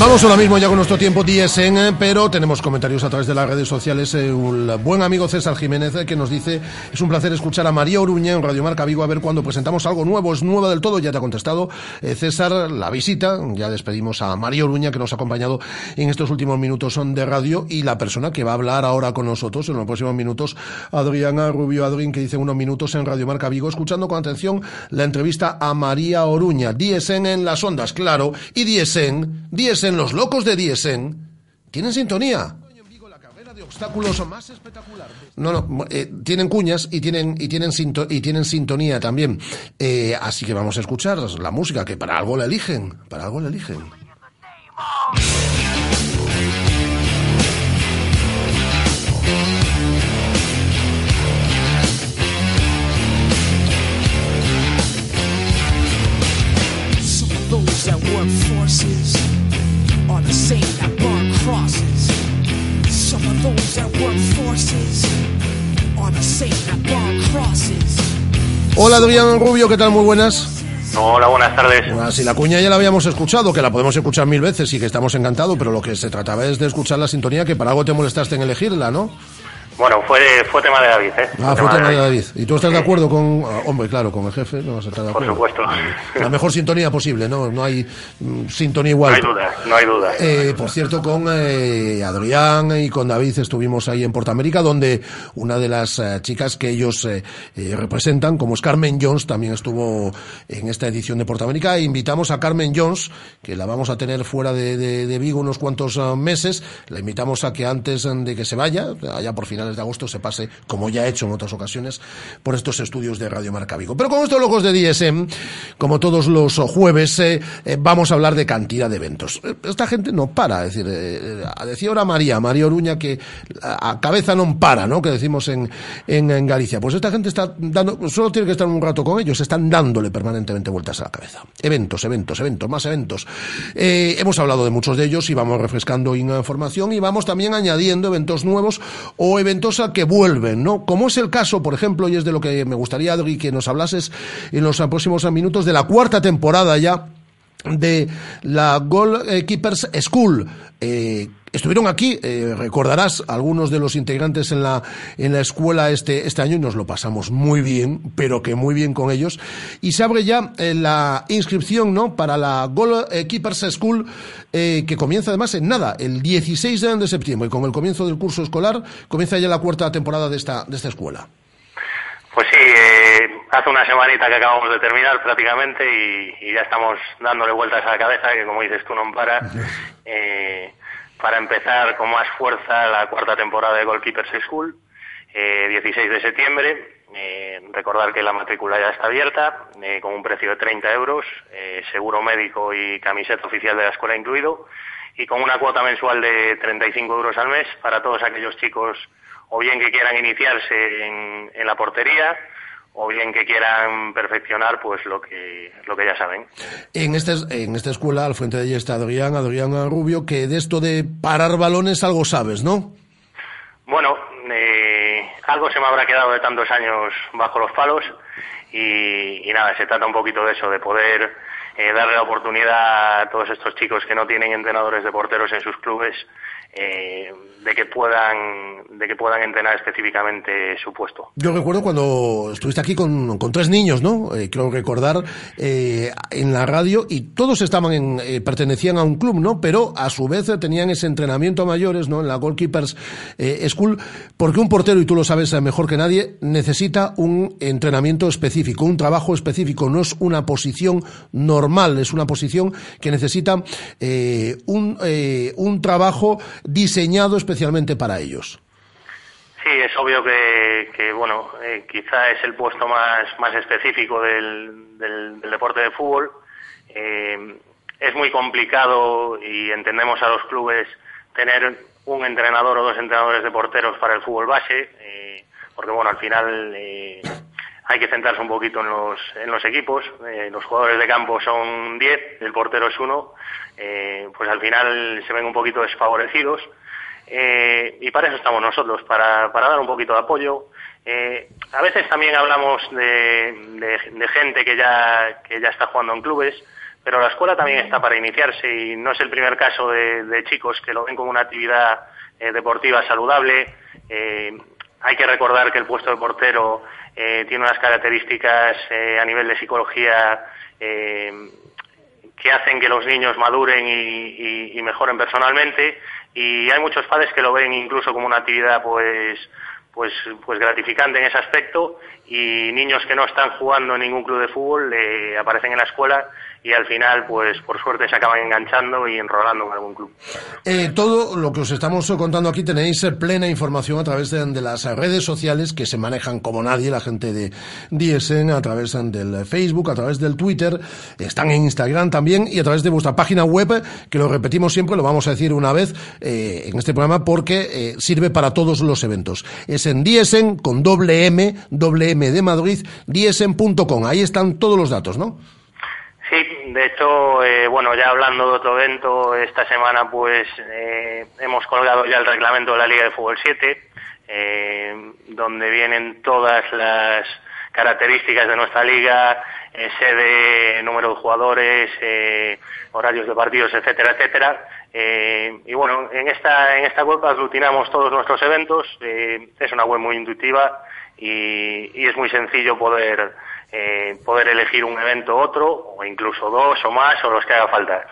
[SPEAKER 2] Vamos ahora mismo ya con nuestro tiempo 10 en, pero tenemos comentarios a través de las redes sociales. Eh, un buen amigo César Jiménez eh, que nos dice, es un placer escuchar a María Oruña en Radio Marca Vigo a ver cuando presentamos algo nuevo, es nueva del todo, ya te ha contestado eh, César la visita, ya despedimos a María Oruña que nos ha acompañado en estos últimos minutos de radio. Y la persona que va a hablar ahora con nosotros en los próximos minutos, Adriana Rubio Adrín que dice unos minutos en Radio Marca Vigo, escuchando con atención la entrevista a María Oruña, 10 en las ondas, claro, y 10 en, 10 Diesen, los locos de Diesen, tienen sintonía. No, no, eh, tienen cuñas y tienen, y tienen, sinto, y tienen sintonía también. Eh, así que vamos a escuchar la música, que para algo la eligen, para algo la eligen. Some of those that. Hola Adrián Rubio, ¿qué tal? Muy buenas.
[SPEAKER 17] Hola, buenas tardes.
[SPEAKER 2] Bueno, si la cuña ya la habíamos escuchado, que la podemos escuchar mil veces y que estamos encantados, pero lo que se trataba es de escuchar la sintonía, que para algo te molestaste en elegirla, ¿no?
[SPEAKER 17] Bueno, fue, fue tema de David, ¿eh?
[SPEAKER 2] Ah, fue, tema, de David. ¿Y tú estás de acuerdo con, ah, hombre, claro, con el jefe? No vas a estar de acuerdo.
[SPEAKER 17] Por supuesto.
[SPEAKER 2] La mejor sintonía posible, ¿no? No hay mm, sintonía igual.
[SPEAKER 17] No hay duda, no hay duda.
[SPEAKER 2] Eh, por cierto, con eh, Adrián y con David estuvimos ahí en Portamérica, donde una de las eh, chicas que ellos eh, eh, representan, como es Carmen Jones, también estuvo en esta edición de Portamérica. E invitamos a Carmen Jones, que la vamos a tener fuera de, de, de Vigo unos cuantos uh, meses. La invitamos a que antes de que se vaya, allá por finales de agosto, se pase como ya he hecho en otras ocasiones, por estos estudios de Radio Marca Vigo. Pero con estos logos de DSM, como todos los jueves, eh, eh, vamos a hablar de cantidad de eventos. Eh, esta gente no para, decir, eh, decía ahora María, María Oruña, que a cabeza no para, ¿no? Que decimos en, en, Galicia. Pues esta gente está dando, solo tiene que estar un rato con ellos, están dándole permanentemente vueltas a la cabeza. Eventos, eventos, eventos, más eventos. Hemos hablado de muchos de ellos y vamos refrescando información y vamos también añadiendo eventos nuevos o eventos que vuelven, ¿no? Como es el caso, por ejemplo, y es de lo que me gustaría, Adri, que nos hablases en los próximos minutos de la cuarta temporada ya de la Goalkeepers School. Eh, estuvieron aquí, eh, recordarás, algunos de los integrantes en la, en la escuela este, este año y nos lo pasamos muy bien, pero que muy bien con ellos. Y se abre ya eh, la inscripción, ¿no? Para la Goalkeepers School, eh, que comienza además en nada, el 16 de septiembre, y con el comienzo del curso escolar, comienza ya la cuarta temporada de esta, de esta escuela.
[SPEAKER 17] Pues sí, eh, hace una semanita que acabamos de terminar prácticamente y, y, ya estamos dándole vueltas a la cabeza, que como dices tú no para, eh, para empezar con más fuerza la cuarta temporada de Goalkeepers School, eh, 16 de septiembre. Eh, recordar que la matrícula ya está abierta, eh, con un precio de 30 euros, eh, seguro médico y camiseta oficial de la escuela incluido, y con una cuota mensual de 35 euros al mes para todos aquellos chicos o bien que quieran iniciarse en, en, la portería o bien que quieran perfeccionar pues lo que lo que ya saben.
[SPEAKER 2] En esta en esta escuela al frente de ella está Adrián, Adrián Rubio, que de esto de parar balones algo sabes, ¿no?
[SPEAKER 17] Bueno, eh, algo se me habrá quedado de tantos años bajo los palos y, y nada, se trata un poquito de eso, de poder eh, darle la oportunidad a todos estos chicos que no tienen entrenadores de porteros en sus clubes eh, de que puedan de que puedan entrenar específicamente su puesto.
[SPEAKER 2] Yo recuerdo cuando estuviste aquí con, con tres niños, ¿no? Eh, creo recordar eh, en la radio y todos estaban en, eh, pertenecían a un club, ¿no? Pero a su vez tenían ese entrenamiento a mayores, ¿no? En la Goalkeepers eh, School, porque un portero y tú lo sabes mejor que nadie necesita un entrenamiento específico, un trabajo específico, no es una posición normal, es una posición que necesita un un trabajo diseñado especialmente para ellos.
[SPEAKER 17] Sí, es obvio que, que bueno, eh, quizá es el puesto más, más específico del, del, deporte de fútbol. Eh, es muy complicado y entendemos a los clubes tener un entrenador o dos entrenadores de porteros para el fútbol base, eh, porque bueno, al final hay que centrarse un poquito en los, en los equipos. Eh, los jugadores de campo son 10, el portero es uno, eh, pues al final se ven un poquito desfavorecidos. Eh, y para eso estamos nosotros, para, para dar un poquito de apoyo. A veces también hablamos de, de, de, gente que ya, que ya está jugando en clubes, pero la escuela también está para iniciarse y no es el primer caso de, chicos que lo ven como una actividad deportiva saludable. Hay que recordar que el puesto de portero tiene unas características a nivel de psicología que hacen que los niños maduren y, mejoren personalmente. Y hay muchos padres que lo ven incluso como una actividad pues pues pues gratificante en ese aspecto. Y niños que no están jugando en ningún club de fútbol eh, aparecen en la escuela y al final, pues por suerte se acaban enganchando y enrolando en algún club.
[SPEAKER 2] Eh, todo lo que os estamos contando aquí tenéis plena información a través de, las redes sociales que se manejan como nadie, la gente de DSN, a través del Facebook, a través del Twitter, están en Instagram también y a través de vuestra página web, que lo repetimos siempre, lo vamos a decir una vez eh, en este programa porque eh, sirve para todos los eventos. Es en DSN con doble M, doble M de Madrid, DSN.com. Ahí están todos los datos, ¿no?
[SPEAKER 17] Sí, de hecho, eh, bueno, ya hablando de otro evento, esta semana pues eh, hemos colgado ya el reglamento de la Liga de Fútbol 7, eh, donde vienen todas las características de nuestra liga, sede, número de jugadores, horarios de partidos, etcétera, etcétera. y bueno, en esta, en esta web aglutinamos todos nuestros eventos, es una web muy intuitiva y es muy sencillo poder eh, poder elegir un evento otro, o incluso dos o más, o los que haga falta.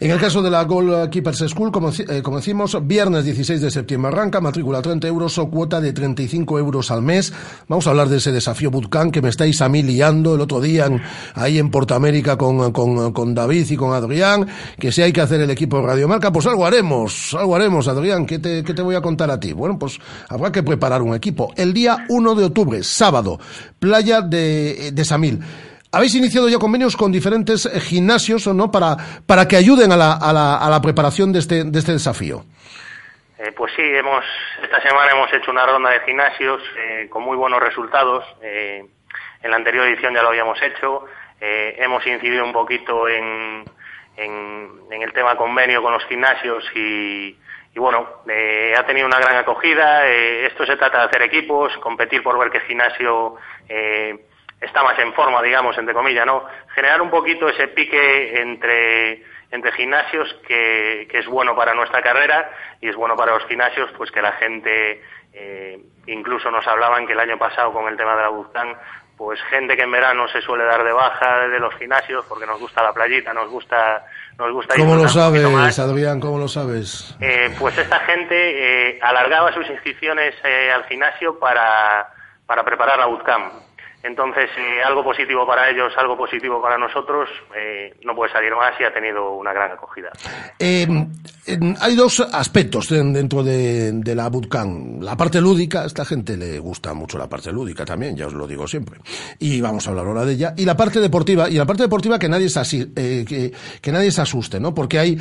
[SPEAKER 2] En el caso de la Goalkeepers School, como, eh, como decimos, viernes 16 de septiembre arranca, matrícula 30 euros o cuota de 35 euros al mes. Vamos a hablar de ese desafío Bootcamp que me estáis a mí liando el otro día ahí en Portamérica con, con, con, David y con Adrián, que si hay que hacer el equipo de Radiomarca, pues algo haremos, algo haremos, Adrián, ¿qué te, ¿qué te voy a contar a ti? Bueno, pues habrá que preparar un equipo. El día 1 de octubre, sábado, playa de de Samil. Habéis iniciado ya convenios con diferentes eh, gimnasios ¿no? para, para que ayuden a la, a la, a la preparación de este, de este desafío.
[SPEAKER 17] Eh, pues sí, hemos, esta semana hemos hecho una ronda de gimnasios eh, con muy buenos resultados. en la anterior edición ya lo habíamos hecho. hemos incidido un poquito en, en, en, el tema convenio con los gimnasios y, y bueno, ha tenido una gran acogida. esto se trata de hacer equipos, competir por ver qué gimnasio está más en forma, digamos, entre comillas, ¿no? Generar un poquito ese pique entre, entre gimnasios que, que es bueno para nuestra carrera y es bueno para los gimnasios, pues que la gente, eh, incluso nos hablaban que el año pasado con el tema de la Buzcán, pues gente que en verano se suele dar de baja de los gimnasios porque nos gusta la playita, nos gusta nos gusta
[SPEAKER 2] ¿Cómo lo sabes, Adrián? ¿Cómo lo sabes?
[SPEAKER 17] Eh, pues esta gente eh, alargaba sus inscripciones eh, al gimnasio para, para preparar la bootcamp. Entonces, eh, algo positivo para ellos, algo positivo para nosotros, eh, no puede salir más y ha tenido una gran acogida.
[SPEAKER 2] Eh, hay dos aspectos dentro de, la bootcamp. La parte lúdica, a esta gente le gusta mucho la parte lúdica también, ya os lo digo siempre. Y vamos a hablar ahora de ella. Y la parte deportiva, y la parte deportiva que nadie se, que, que, nadie se asuste, ¿no? Porque hay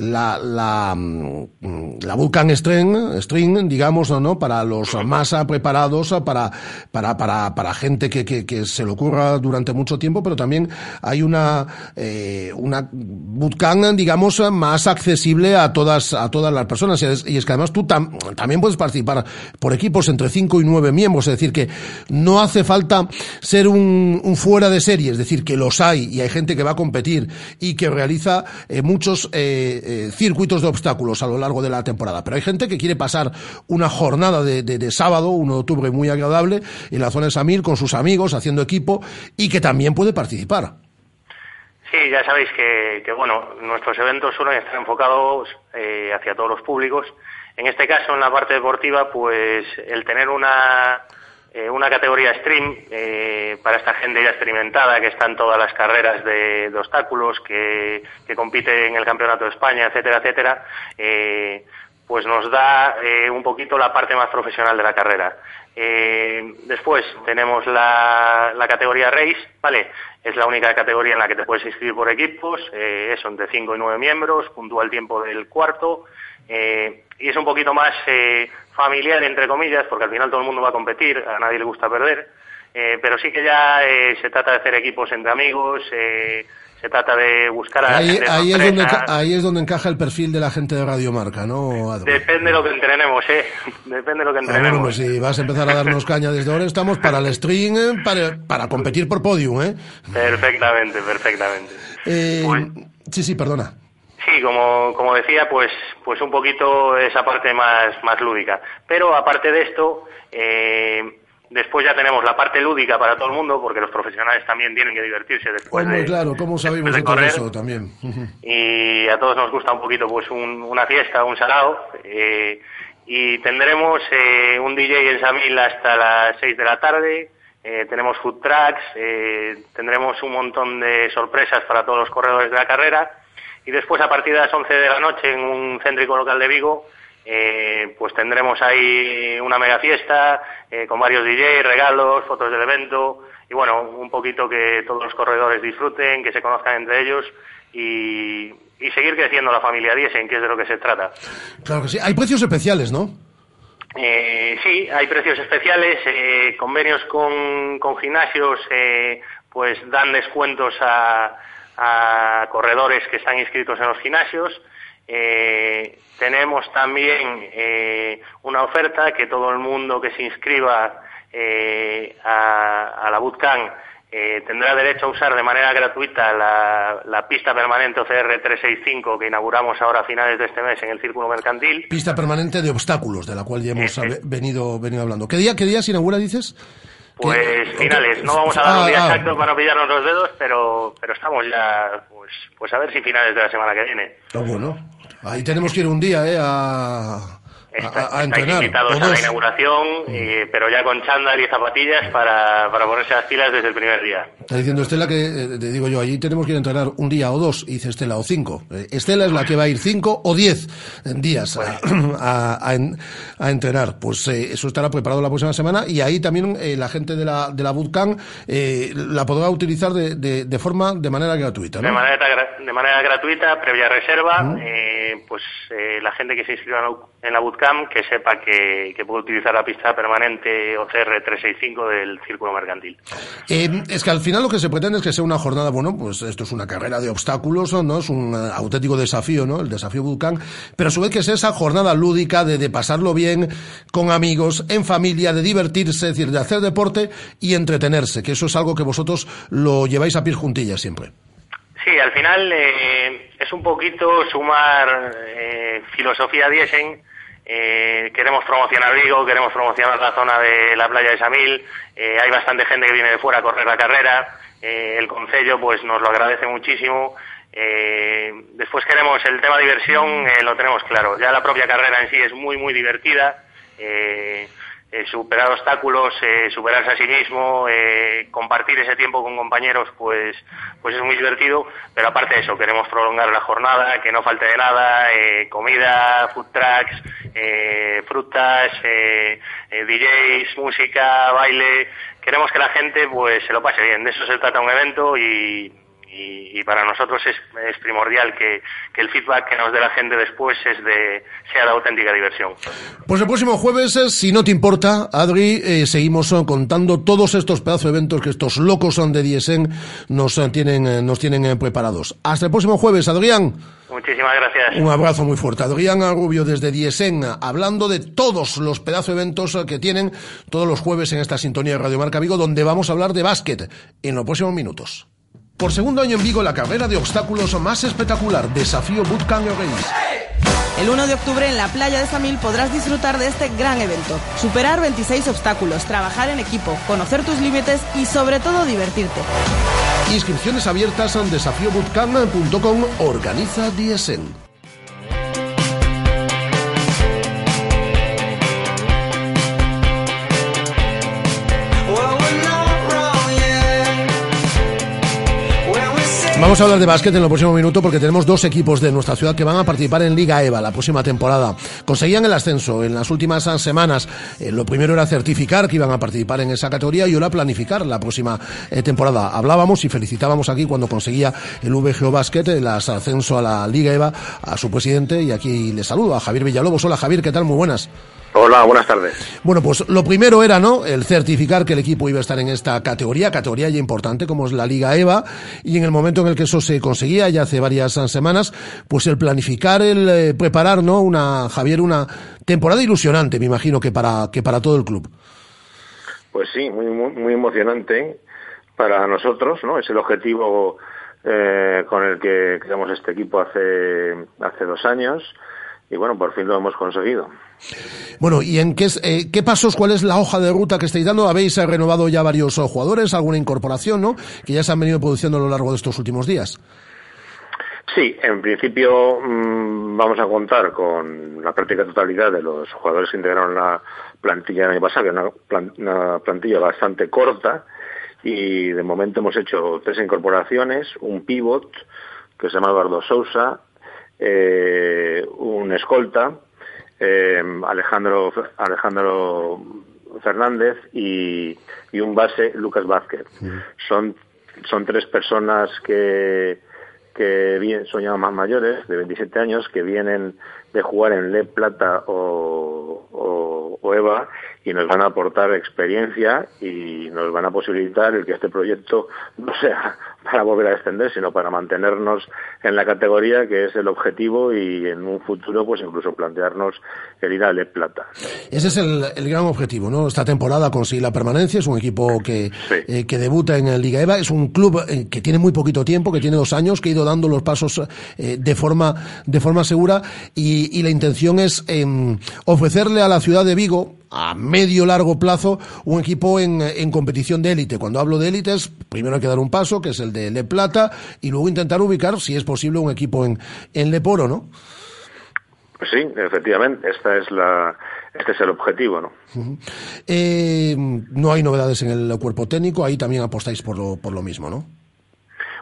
[SPEAKER 2] la, la, mm, la bootcamp string, string, digamos, ¿no? Para los más preparados, para, para, para, para gente que que, se le ocurra durante mucho tiempo, pero también hay una, eh, una bootcamp, digamos, más accesible a todas, a todas las personas. Y es, que además tú también puedes participar por equipos entre 5 y 9 miembros, es decir, que no hace falta ser un, fuera de serie, es decir, que los hay y hay gente que va a competir y que realiza eh, muchos eh, circuitos de obstáculos a lo largo de la temporada. Pero hay gente que quiere pasar una jornada de, de sábado, 1 de octubre, muy agradable en la zona de Samil con sus amigos haciendo equipo y que también puede participar.
[SPEAKER 17] Sí, ya sabéis que, bueno, nuestros eventos suelen estar enfocados eh, hacia todos los públicos. En este caso, en la parte deportiva, pues el tener una, eh, una categoría stream eh, para esta gente ya experimentada que está en todas las carreras de, obstáculos, que, que, compite en el Campeonato de España, etcétera, etcétera, pues nos da un poquito la parte más profesional de la carrera. Eh, después tenemos la, categoría Race, ¿vale? Es la única categoría en la que te puedes inscribir por equipos, eh, son de 5 y 9 miembros, puntúa el tiempo del cuarto, eh, y es un poquito más eh, familiar, entre comillas, porque al final todo el mundo va a competir, a nadie le gusta perder, eh, pero sí que ya eh, se trata de hacer equipos entre amigos, eh, se trata de buscar a
[SPEAKER 2] Ahí, ahí es donde, ahí es donde encaja el perfil de la gente de Radiomarca, ¿no?
[SPEAKER 17] Depende de lo que entrenemos, ¿eh? Depende de lo que
[SPEAKER 2] Ah, bueno,
[SPEAKER 17] entrenemos.
[SPEAKER 2] pues si vas a empezar a darnos caña desde ahora, estamos para el string, eh, para, para competir por podium, ¿eh?
[SPEAKER 17] Perfectamente, perfectamente.
[SPEAKER 2] Eh,
[SPEAKER 17] Pues-
[SPEAKER 2] sí, sí, perdona.
[SPEAKER 17] Sí, como, como decía, pues, pues un poquito esa parte más, más lúdica. Pero aparte de esto, eh, después ya tenemos la parte lúdica para todo el mundo, porque los profesionales también tienen que divertirse después
[SPEAKER 2] Hombre,
[SPEAKER 17] de,
[SPEAKER 2] claro, ¿cómo
[SPEAKER 17] después de correr.
[SPEAKER 2] eso también?
[SPEAKER 17] y a todos nos gusta un poquito pues un- una fiesta, un sarao eh, y tendremos eh, un DJ en Samil hasta las 6 de la tarde, eh, tenemos food trucks, eh, tendremos un montón de sorpresas para todos los corredores de la carrera y después a partir de las 11 de la noche en un céntrico local de Vigo eh, pues tendremos ahí una mega fiesta eh, con varios DJs, regalos, fotos del evento y bueno, un poquito que todos los corredores disfruten, que se conozcan entre ellos y, y seguir creciendo la familia Diesen, que es de lo que se trata.
[SPEAKER 2] Claro que sí. Hay precios especiales, ¿no?
[SPEAKER 17] Eh, sí, hay precios especiales, eh, convenios con, con gimnasios, eh, pues dan descuentos a, a corredores que están inscritos en los gimnasios. Eh, tenemos también eh, una oferta que todo el mundo que se inscriba eh, a, a la bootcamp eh, tendrá derecho a usar de manera gratuita la, la pista permanente OCR 365 que inauguramos ahora a finales de este mes en el Círculo Mercantil.
[SPEAKER 2] Pista permanente de obstáculos, de la cual ya hemos venido, venido hablando. ¿Qué día, qué día se inaugura, dices?
[SPEAKER 17] Pues finales, no vamos a dar
[SPEAKER 2] Ah,
[SPEAKER 17] un día
[SPEAKER 2] ah.
[SPEAKER 17] exacto para no pillarnos los dedos, pero, pero estamos ya, pues, pues a ver si finales de la semana que viene.
[SPEAKER 2] Ah, bueno. Ahí tenemos que ir un día, ¿eh? A, a- a, a entrenar.
[SPEAKER 17] invitados a la
[SPEAKER 2] dos. Mm.
[SPEAKER 17] inauguración, eh, pero ya con chándal y zapatillas para, para ponerse las pilas desde el primer día.
[SPEAKER 2] Está diciendo Estela que, eh, te digo yo, allí tenemos que ir a entrenar un día o dos, y dice Estela, o cinco. Eh, Estela es la que va a ir cinco o diez días a, a- a en- a entrenar. Pues eh, eso estará preparado la próxima semana y ahí también eh, la gente de la, de la bootcamp eh, la podrá utilizar de, de, de forma, de manera gratuita,
[SPEAKER 17] De manera, de manera gratuita, previa reserva, eh, pues la gente que se inscriba en la- en que sepa que, que puede utilizar la pista permanente OCR 365 del Círculo Mercantil.
[SPEAKER 2] Eh, es que al final lo que se pretende es que sea una jornada, bueno, pues esto es una carrera de obstáculos, ¿no? Es un eh, auténtico desafío, ¿no? El desafío Vulcán, pero a su vez que sea esa jornada lúdica de, de pasarlo bien con amigos, en familia, de divertirse, es decir, de hacer deporte y entretenerse, que eso es algo que vosotros lo lleváis a pies juntillas siempre.
[SPEAKER 17] Sí, al final eh, es un poquito sumar eh, filosofía Diesen. Eh, queremos promocionar Vigo, queremos promocionar la zona de la playa de Samil. eh, hay bastante gente que viene de fuera a correr la carrera. eh, el concello pues nos lo agradece muchísimo. Eh, después queremos el tema diversión, eh, lo tenemos claro. Ya la propia carrera en sí es muy muy divertida. Eh, superar obstáculos, eh, superarse a sí mismo, eh, compartir ese tiempo con compañeros, pues, pues es muy divertido. Pero aparte de eso, queremos prolongar la jornada, que no falte de nada, comida, food trucks, frutas, DJs, música, baile. Queremos que la gente, pues, se lo pase bien. De eso se trata un evento y, y, y para nosotros es, es primordial que, que el feedback que nos dé la gente después es de, sea de auténtica diversión.
[SPEAKER 2] Pues el próximo jueves, eh, si no te importa, Adri, eh, seguimos eh, contando todos estos pedazos de eventos que estos locos son de Diesen nos tienen, nos tienen preparados. Hasta el próximo jueves, Adrián.
[SPEAKER 17] Muchísimas gracias.
[SPEAKER 2] Un abrazo muy fuerte. Adrián Rubio desde Diesen, hablando de todos los pedazos de eventos que tienen todos los jueves en esta sintonía de Radio Marca Vigo, donde vamos a hablar de básquet en los próximos minutos. Por segundo año en Vigo, la carrera de obstáculos más espectacular, Desafío Bootcamp Race.
[SPEAKER 6] El 1 de octubre en la playa de Samil podrás disfrutar de este gran evento. Superar 26 obstáculos, trabajar en equipo, conocer tus límites y sobre todo divertirte.
[SPEAKER 2] Inscripciones abiertas en desafíobootcamp.com, organiza Diesen. Vamos a hablar de básquet en el próximo minuto porque tenemos dos equipos de nuestra ciudad que van a participar en Liga EVA la próxima temporada. Conseguían el ascenso en las últimas semanas. Eh, lo primero era certificar que iban a participar en esa categoría y ahora planificar la próxima eh, temporada. Hablábamos y felicitábamos aquí cuando conseguía el VGO Básquet el ascenso a la Liga EVA a su presidente y aquí le saludo a Javier Villalobos. Hola Javier, ¿qué tal? Muy buenas.
[SPEAKER 8] Hola, buenas tardes.
[SPEAKER 2] Bueno, pues lo primero era, ¿no? El certificar que el equipo iba a estar en esta categoría, categoría ya importante como es la Liga EVA, y en el momento en el que eso se conseguía, ya hace varias semanas, pues el planificar, el eh, preparar, ¿no? Una, Javier, una temporada ilusionante, me imagino que para, que para todo el club.
[SPEAKER 8] Pues sí, muy, muy, muy emocionante para nosotros, ¿no? Es el objetivo eh, con el que creamos este equipo hace, hace dos años y bueno, por fin lo hemos conseguido.
[SPEAKER 2] Bueno, ¿y en qué, eh, qué pasos, cuál es la hoja de ruta que estáis dando? Habéis eh, renovado ya varios eh, jugadores, alguna incorporación, ¿no? Que ya se han venido produciendo a lo largo de estos últimos días.
[SPEAKER 8] Sí, en principio mmm, vamos a contar con la práctica totalidad de los jugadores que integraron la plantilla el año pasado, una, plan, una plantilla bastante corta, y de momento hemos hecho tres incorporaciones, un pivot que se llama Eduardo Sousa, eh, un escolta, eh, Alejandro, Alejandro Fernández y, y, un base, Lucas Vázquez. Son, son tres personas que, que son ya más mayores, de 27 años, que vienen de jugar en Le Plata o, o, o, EVA y nos van a aportar experiencia y nos van a posibilitar el que este proyecto no sea para volver a extender, sino para mantenernos en la categoría que es el objetivo y en un futuro pues incluso plantearnos el ir a Le Plata.
[SPEAKER 2] Ese es el, el gran objetivo, ¿no? Esta temporada conseguir la permanencia, es un equipo que, sí. eh, que debuta en Liga EVA, es un club eh, que tiene muy poquito tiempo, que tiene dos años, que ha ido dando los pasos eh, de forma de forma segura y, y la intención es eh, ofrecerle a la ciudad de Vigo a medio largo plazo un equipo en, en competición de élite. Cuando hablo de élites, primero hay que dar un paso, que es el de Le Plata, y luego intentar ubicar, si es posible, un equipo en, en Leporo, ¿no?
[SPEAKER 8] Pues sí, efectivamente, esta es la, este es el objetivo, ¿no?
[SPEAKER 2] Uh -huh. eh, no hay novedades en el cuerpo técnico, ahí también apostáis por lo, por lo mismo, ¿no?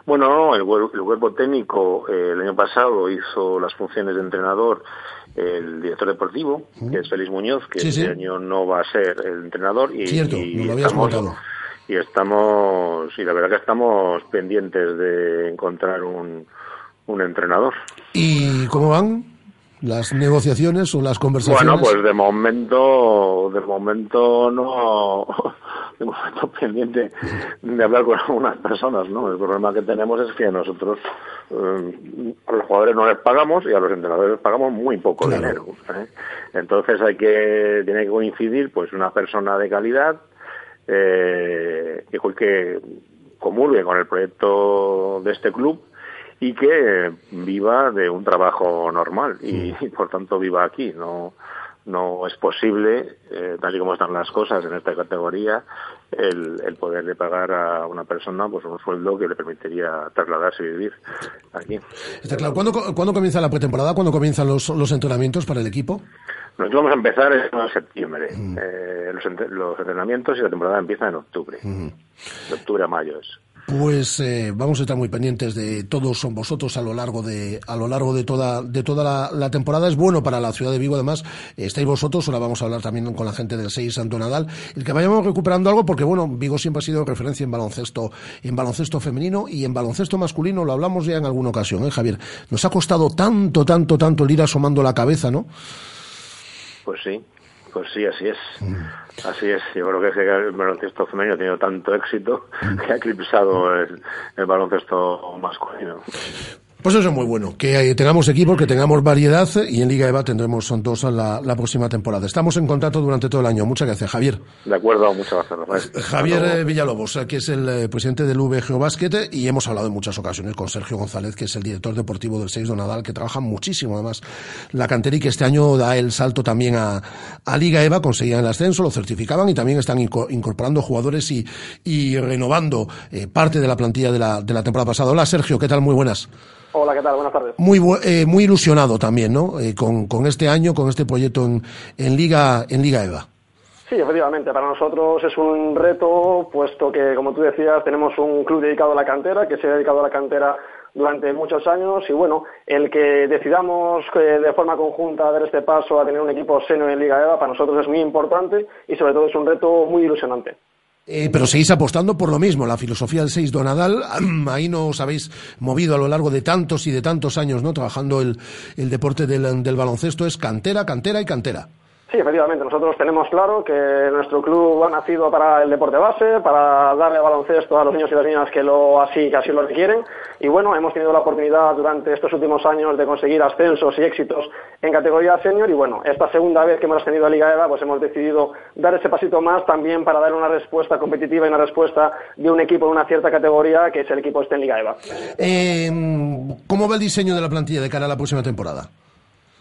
[SPEAKER 8] Bueno, el, el cuerpo técnico eh, el año pasado hizo las funciones de entrenador el director deportivo, que es Félix Muñoz, que
[SPEAKER 2] sí, sí.
[SPEAKER 8] este año no va a ser el entrenador. Y,
[SPEAKER 2] Cierto,
[SPEAKER 8] y
[SPEAKER 2] lo habías
[SPEAKER 8] estamos,
[SPEAKER 2] contado.
[SPEAKER 8] Y estamos, y la verdad que estamos pendientes de encontrar un, un entrenador.
[SPEAKER 2] ¿Y cómo van? las negociaciones o las conversaciones?
[SPEAKER 8] Bueno, pues de momento, de momento no, de momento pendiente de hablar con algunas personas, ¿no? El problema que tenemos es que nosotros eh, a los jugadores no les pagamos y a los entrenadores les pagamos muy poco claro. dinero. ¿eh? Entonces hay que, tiene que coincidir pues una persona de calidad eh, que, que comulgue con el proyecto de este club y que viva de un trabajo normal y, y por tanto viva aquí no no es posible eh, tal y como están las cosas en esta categoría el, el poderle pagar a una persona pues un sueldo que le permitiría trasladarse y vivir aquí
[SPEAKER 2] está claro ¿cuándo, ¿cuándo comienza la pretemporada? ¿cuándo comienzan los, los entrenamientos para el equipo?
[SPEAKER 8] Nosotros vamos a empezar en septiembre. Mm. Eh, los, los, entrenamientos y la temporada empieza en octubre. Mm. De octubre a mayo es.
[SPEAKER 2] Pues eh, vamos a estar muy pendientes de todos vosotros a lo largo de a lo largo de toda de toda la, la temporada. Es bueno para la ciudad de Vigo además estáis vosotros ahora vamos a hablar también con la gente del 6 Santo Nadal. El que vayamos recuperando algo porque bueno Vigo siempre ha sido referencia en baloncesto en baloncesto femenino y en baloncesto masculino lo hablamos ya en alguna ocasión eh Javier nos ha costado tanto tanto tanto el ir asomando la cabeza no
[SPEAKER 8] pues sí pues sí, así es. Mm. Así es. Yo creo que el baloncesto femenino ha tenido tanto éxito mm. que ha eclipsado el, el baloncesto masculino.
[SPEAKER 2] Pues eso es muy bueno, que tengamos equipos, que tengamos variedad y en Liga EVA tendremos son dos la, la próxima temporada. Estamos en contacto durante todo el año. Muchas gracias, Javier.
[SPEAKER 8] De acuerdo, muchas gracias.
[SPEAKER 2] Javier eh, Villalobos, que es el eh, presidente del VGO Basket y hemos hablado en muchas ocasiones con Sergio González, que es el director deportivo del 6 Donadal, que trabaja muchísimo además la cantera y que este año da el salto también a, a Liga EVA, conseguían el ascenso, lo certificaban y también están incorporando jugadores y, y renovando eh, parte de la plantilla de la, de la temporada pasada. Hola Sergio, ¿qué tal? Muy buenas.
[SPEAKER 11] Hola, ¿qué tal? Buenas tardes.
[SPEAKER 2] Muy, eh, muy ilusionado también, ¿no? Eh, con, con, este año, con este proyecto en, en, Liga, en Liga EVA.
[SPEAKER 11] Sí, efectivamente. Para nosotros es un reto, puesto que, como tú decías, tenemos un club dedicado a la cantera, que se ha dedicado a la cantera durante muchos años y bueno, el que decidamos eh, de forma conjunta dar este paso a tener un equipo seno en Liga EVA para nosotros es muy importante y sobre todo es un reto muy ilusionante.
[SPEAKER 2] Eh, pero seguís apostando por lo mismo, la filosofía del 6 Donadal, ahí no os habéis movido a lo largo de tantos y de tantos años, ¿no? Trabajando el, el deporte del, del baloncesto es cantera, cantera y cantera.
[SPEAKER 11] Sí, efectivamente. Nosotros tenemos claro que nuestro club ha nacido para el deporte base, para darle baloncesto a los niños y las niñas que lo así que así lo requieren. Y bueno, hemos tenido la oportunidad durante estos últimos años de conseguir ascensos y éxitos en categoría senior. Y bueno, esta segunda vez que hemos tenido a Liga EVA, pues hemos decidido dar ese pasito más también para dar una respuesta competitiva y una respuesta de un equipo de una cierta categoría que es el equipo este en Liga EVA.
[SPEAKER 2] Eh, ¿Cómo va el diseño de la plantilla de cara a la próxima temporada?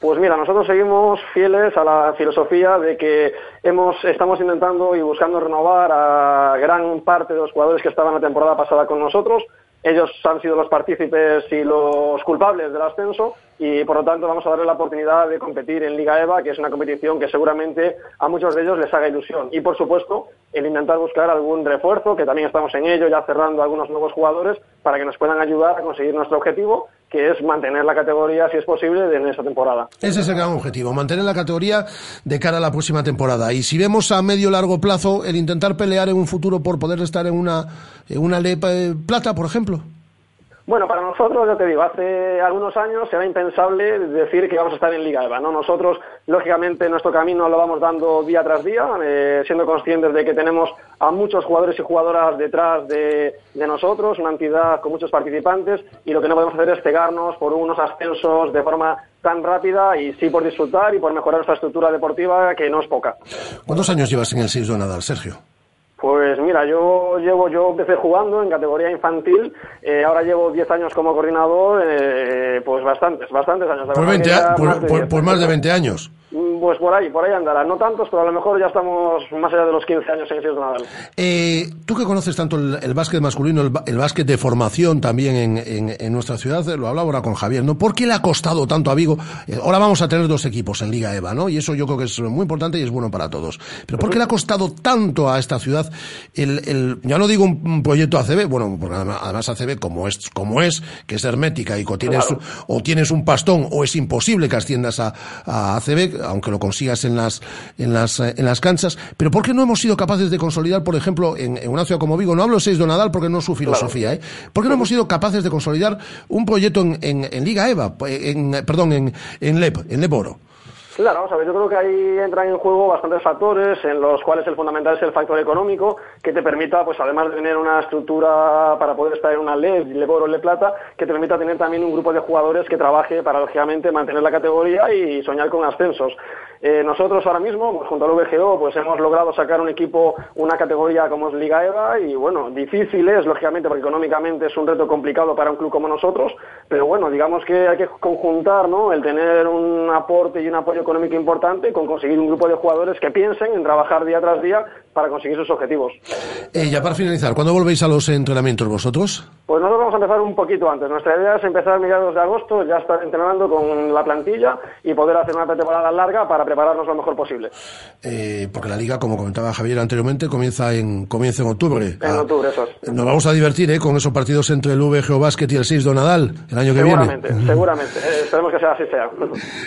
[SPEAKER 11] Pues mira, nosotros seguimos fieles a la filosofía de que hemos, estamos intentando y buscando renovar a gran parte de los jugadores que estaban la temporada pasada con nosotros. Ellos han sido los partícipes y los culpables del ascenso y por lo tanto vamos a darle la oportunidad de competir en Liga EVA, que es una competición que seguramente a muchos de ellos les haga ilusión. Y por supuesto, el intentar buscar algún refuerzo, que también estamos en ello, ya cerrando algunos nuevos jugadores, para que nos puedan ayudar a conseguir nuestro objetivo que es mantener la categoría, si es posible, en esa temporada.
[SPEAKER 2] Ese es el gran objetivo, mantener la categoría de cara a la próxima temporada. Y si vemos a medio largo plazo el intentar pelear en un futuro por poder estar en una, en una eh, plata, por ejemplo.
[SPEAKER 11] Bueno, para nosotros, ya te digo, hace algunos años era impensable decir que íbamos a estar en Liga EVA, ¿no? Nosotros, lógicamente, nuestro camino lo vamos dando día tras día, eh, siendo conscientes de que tenemos a muchos jugadores y jugadoras detrás de, nosotros, una entidad con muchos participantes, y lo que no podemos hacer es cegarnos por unos ascensos de forma tan rápida y sí por disfrutar y por mejorar nuestra estructura deportiva, que no es poca.
[SPEAKER 2] ¿Cuántos años llevas en el 6 de Sergio?
[SPEAKER 11] Pues mira, yo llevo, yo empecé jugando en categoría infantil, eh, ahora llevo 10 años como coordinador, eh, pues bastantes, bastantes años.
[SPEAKER 2] Por, 20, por, por más de 20 años.
[SPEAKER 11] Mm, pues por ahí, por ahí andará. No tantos, pero a lo mejor ya estamos más allá de los 15 años en el Nadal.
[SPEAKER 2] Eh, Tú que conoces tanto el, básquet masculino, el, básquet de formación también en, en, nuestra ciudad, lo hablaba ahora con Javier, ¿no? ¿Por qué le ha costado tanto a Vigo? Eh, ahora vamos a tener dos equipos en Liga EVA, ¿no? Y eso yo creo que es muy importante y es bueno para todos. Pero ¿por qué le ha costado tanto a esta ciudad el, el ya no digo un, proyecto ACB, bueno, porque además ACB como es, como es, que es hermética y o tienes, o tienes un pastón o es imposible que asciendas a, a ACB, aunque lo consigas en las, en las, en las canchas, pero ¿por qué no hemos sido capaces de consolidar, por ejemplo, en, una ciudad como Vigo, no hablo seis de Nadal porque no es su filosofía, ¿eh? ¿Por qué no hemos sido capaces de consolidar un proyecto en, en, Liga EVA, en, perdón, en, en LEP, en LEP Oro?
[SPEAKER 11] Claro, vamos a ver, yo creo que ahí entran en juego bastantes factores, en los cuales el fundamental es el factor económico, que te permita, pues además de tener una estructura para poder estar en una LED, LEP Oro, LEP Plata, que te permita tener también un grupo de jugadores que trabaje para, lógicamente, mantener la categoría y soñar con ascensos. Eh, nosotros ahora mismo, pues, junto al VGO, pues hemos logrado sacar un equipo, una categoría como es Liga EVA y bueno, difícil es, lógicamente, porque económicamente es un reto complicado para un club como nosotros, pero bueno, digamos que hay que conjuntar, ¿no? El tener un aporte y un apoyo económico importante con conseguir un grupo de jugadores que piensen en trabajar día tras día para conseguir sus objetivos.
[SPEAKER 2] Eh, ya para finalizar, ¿cuándo volvéis a los entrenamientos vosotros?
[SPEAKER 11] Pues nosotros vamos a empezar un poquito antes. Nuestra idea es empezar a mediados de agosto, ya estar entrenando con la plantilla y poder hacer una pretemporada larga para prepararnos lo mejor posible.
[SPEAKER 2] Eh, porque la liga, como comentaba Javier anteriormente, comienza en comienza en octubre.
[SPEAKER 11] En ah, octubre, eso
[SPEAKER 2] Nos vamos a divertir ¿eh? con esos partidos entre el VGO Basket y el 6 Donadal el año que viene.
[SPEAKER 11] Seguramente, seguramente. Eh, esperemos que sea así sea.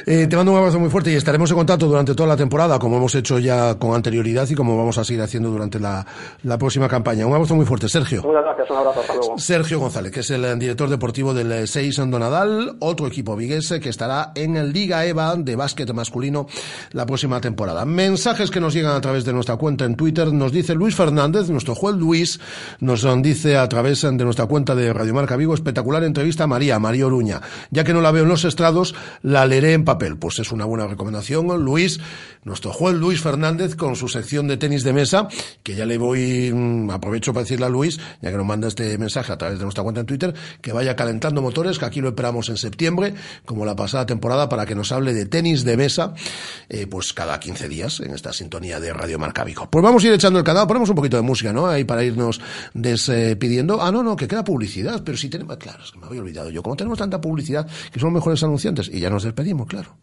[SPEAKER 2] Eh, te mando un abrazo muy fuerte y estaremos en contacto durante toda la temporada, como hemos hecho ya con anterioridad y como vamos a seguir haciendo durante la, la próxima campaña. Un abrazo muy fuerte, Sergio.
[SPEAKER 11] Muchas gracias, un abrazo, hasta luego.
[SPEAKER 2] Sergio González, que es el director deportivo del 6 Donadal, otro equipo viguese que estará en el Liga EVA de básquet masculino la próxima temporada. Mensajes que nos llegan a través de nuestra cuenta en Twitter. Nos dice Luis Fernández, nuestro juez Luis, nos dice a través de nuestra cuenta de Radio Marca Vigo, espectacular entrevista a María, María Oruña. Ya que no la veo en los estrados, la leeré en papel. Pues es una buena recomendación. Luis, nuestro juez Luis Fernández, con su sección de tenis de mesa, que ya le voy, mm, aprovecho para decirle a Luis, ya que nos manda este mensaje a través de nuestra cuenta en Twitter, que vaya calentando motores, que aquí lo esperamos en septiembre, como la pasada temporada, para que nos hable de tenis de mesa, eh, pues cada 15 días en esta sintonía de Radio Marca. Pues vamos a ir echando el canal, ponemos un poquito de música, ¿no? Ahí para irnos despidiendo. ah, no, no, que queda publicidad, pero si tenemos, claro, es que me había olvidado yo, como tenemos tanta publicidad, que son los mejores anunciantes, y ya nos despedimos, claro.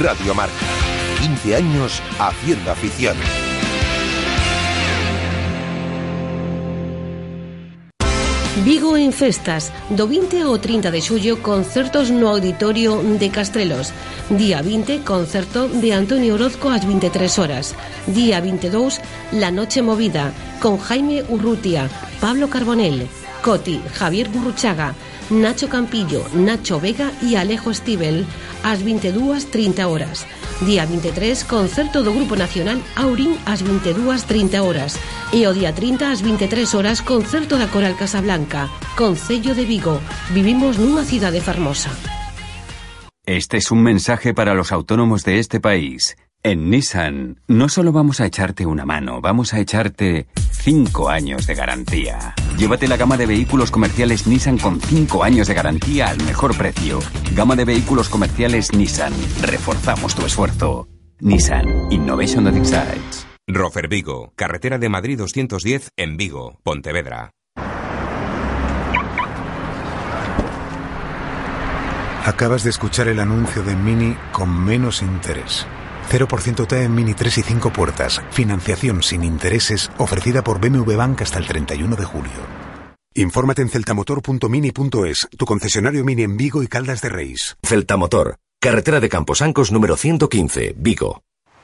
[SPEAKER 1] Radio Marca, 15 años haciendo afición.
[SPEAKER 14] Vigo en festas, do 20 ao 30 de xullo concertos no Auditorio de Castrelos. Día 20, concerto de Antonio Orozco ás 23 horas. Día 22, La Noche Movida, con Jaime Urrutia, Pablo Carbonell, Coti, Javier Gurruchaga, Nacho Campillo, Nacho Vega y Alejo Stivel ás 22.30 horas. Día 23, concerto do Grupo Nacional Aurín ás 22.30 horas. E o día 30 ás 23 horas, concerto da Coral Casablanca, Concello de Vigo. Vivimos nunha cidade fermosa.
[SPEAKER 18] Este es un mensaje para los autónomos de este país. En Nissan, no solo vamos a echarte una mano, vamos a echarte 5 años de garantía. Llévate la gama de vehículos comerciales Nissan con 5 años de garantía al mejor precio. Gama de vehículos comerciales Nissan. Reforzamos tu esfuerzo. Nissan Innovation that excites.
[SPEAKER 19] Rofer Vigo, carretera de Madrid 210 en Vigo, Pontevedra.
[SPEAKER 20] Acabas de escuchar el anuncio de Mini con menos interés. 0% T en Mini 3 y 5 puertas. Financiación sin intereses ofrecida por BMW Bank hasta el 31 de julio. Infórmate en celtamotor.mini.es, tu concesionario Mini en Vigo y Caldas de Reis.
[SPEAKER 16] Celtamotor, carretera de Camposancos número 115, Vigo.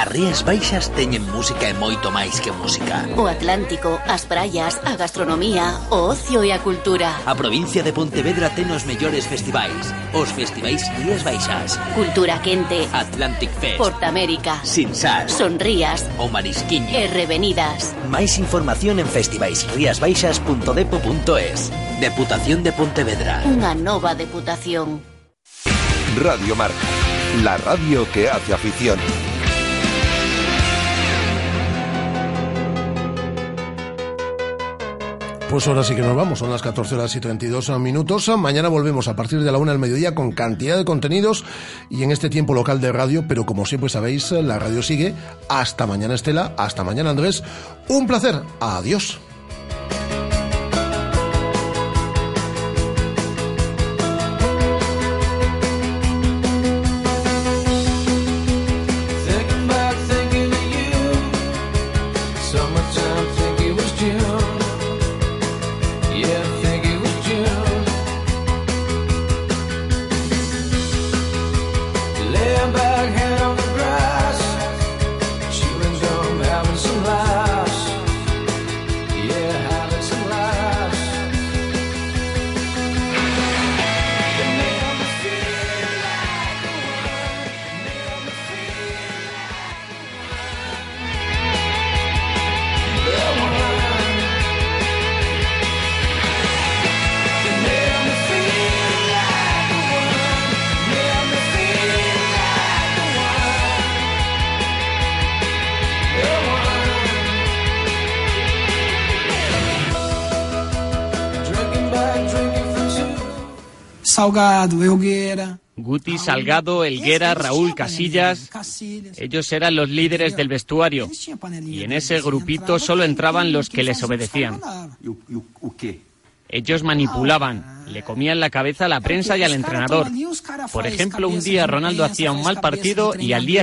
[SPEAKER 21] As Rías Baixas teñen música e moito máis que música.
[SPEAKER 22] O Atlántico, as praias, a gastronomía, o ocio e a cultura.
[SPEAKER 21] A provincia de Pontevedra ten os mellores festivais. Os festivais Rías Baixas.
[SPEAKER 22] Cultura quente.
[SPEAKER 21] Atlantic Fest.
[SPEAKER 22] Portamérica.
[SPEAKER 21] Sinsas.
[SPEAKER 22] Sonrías.
[SPEAKER 21] O Marisquiño.
[SPEAKER 22] E revenidas.
[SPEAKER 21] Máis información en festivaisriasbaixas.depo.es. Deputación de Pontevedra.
[SPEAKER 22] Unha nova deputación.
[SPEAKER 1] Radio Marca, la radio que hace afición.
[SPEAKER 2] Pues ahora sí que nos vamos, son las 14 horas y 32 minutos. Mañana volvemos a partir de la una del mediodía con cantidad de contenidos y en este tiempo local de radio, pero como siempre sabéis, la radio sigue. Hasta mañana Estela, hasta mañana Andrés. Un placer, adiós.
[SPEAKER 23] Salgado, Elguera.
[SPEAKER 24] Guti, Salgado, Elguera, Raúl, Casillas. Ellos eran los líderes del vestuario. Y en ese grupito solo entraban los que les obedecían. Ellos manipulaban, le comían la cabeza a la prensa y al entrenador. Por ejemplo, un día Ronaldo hacía un mal partido y al día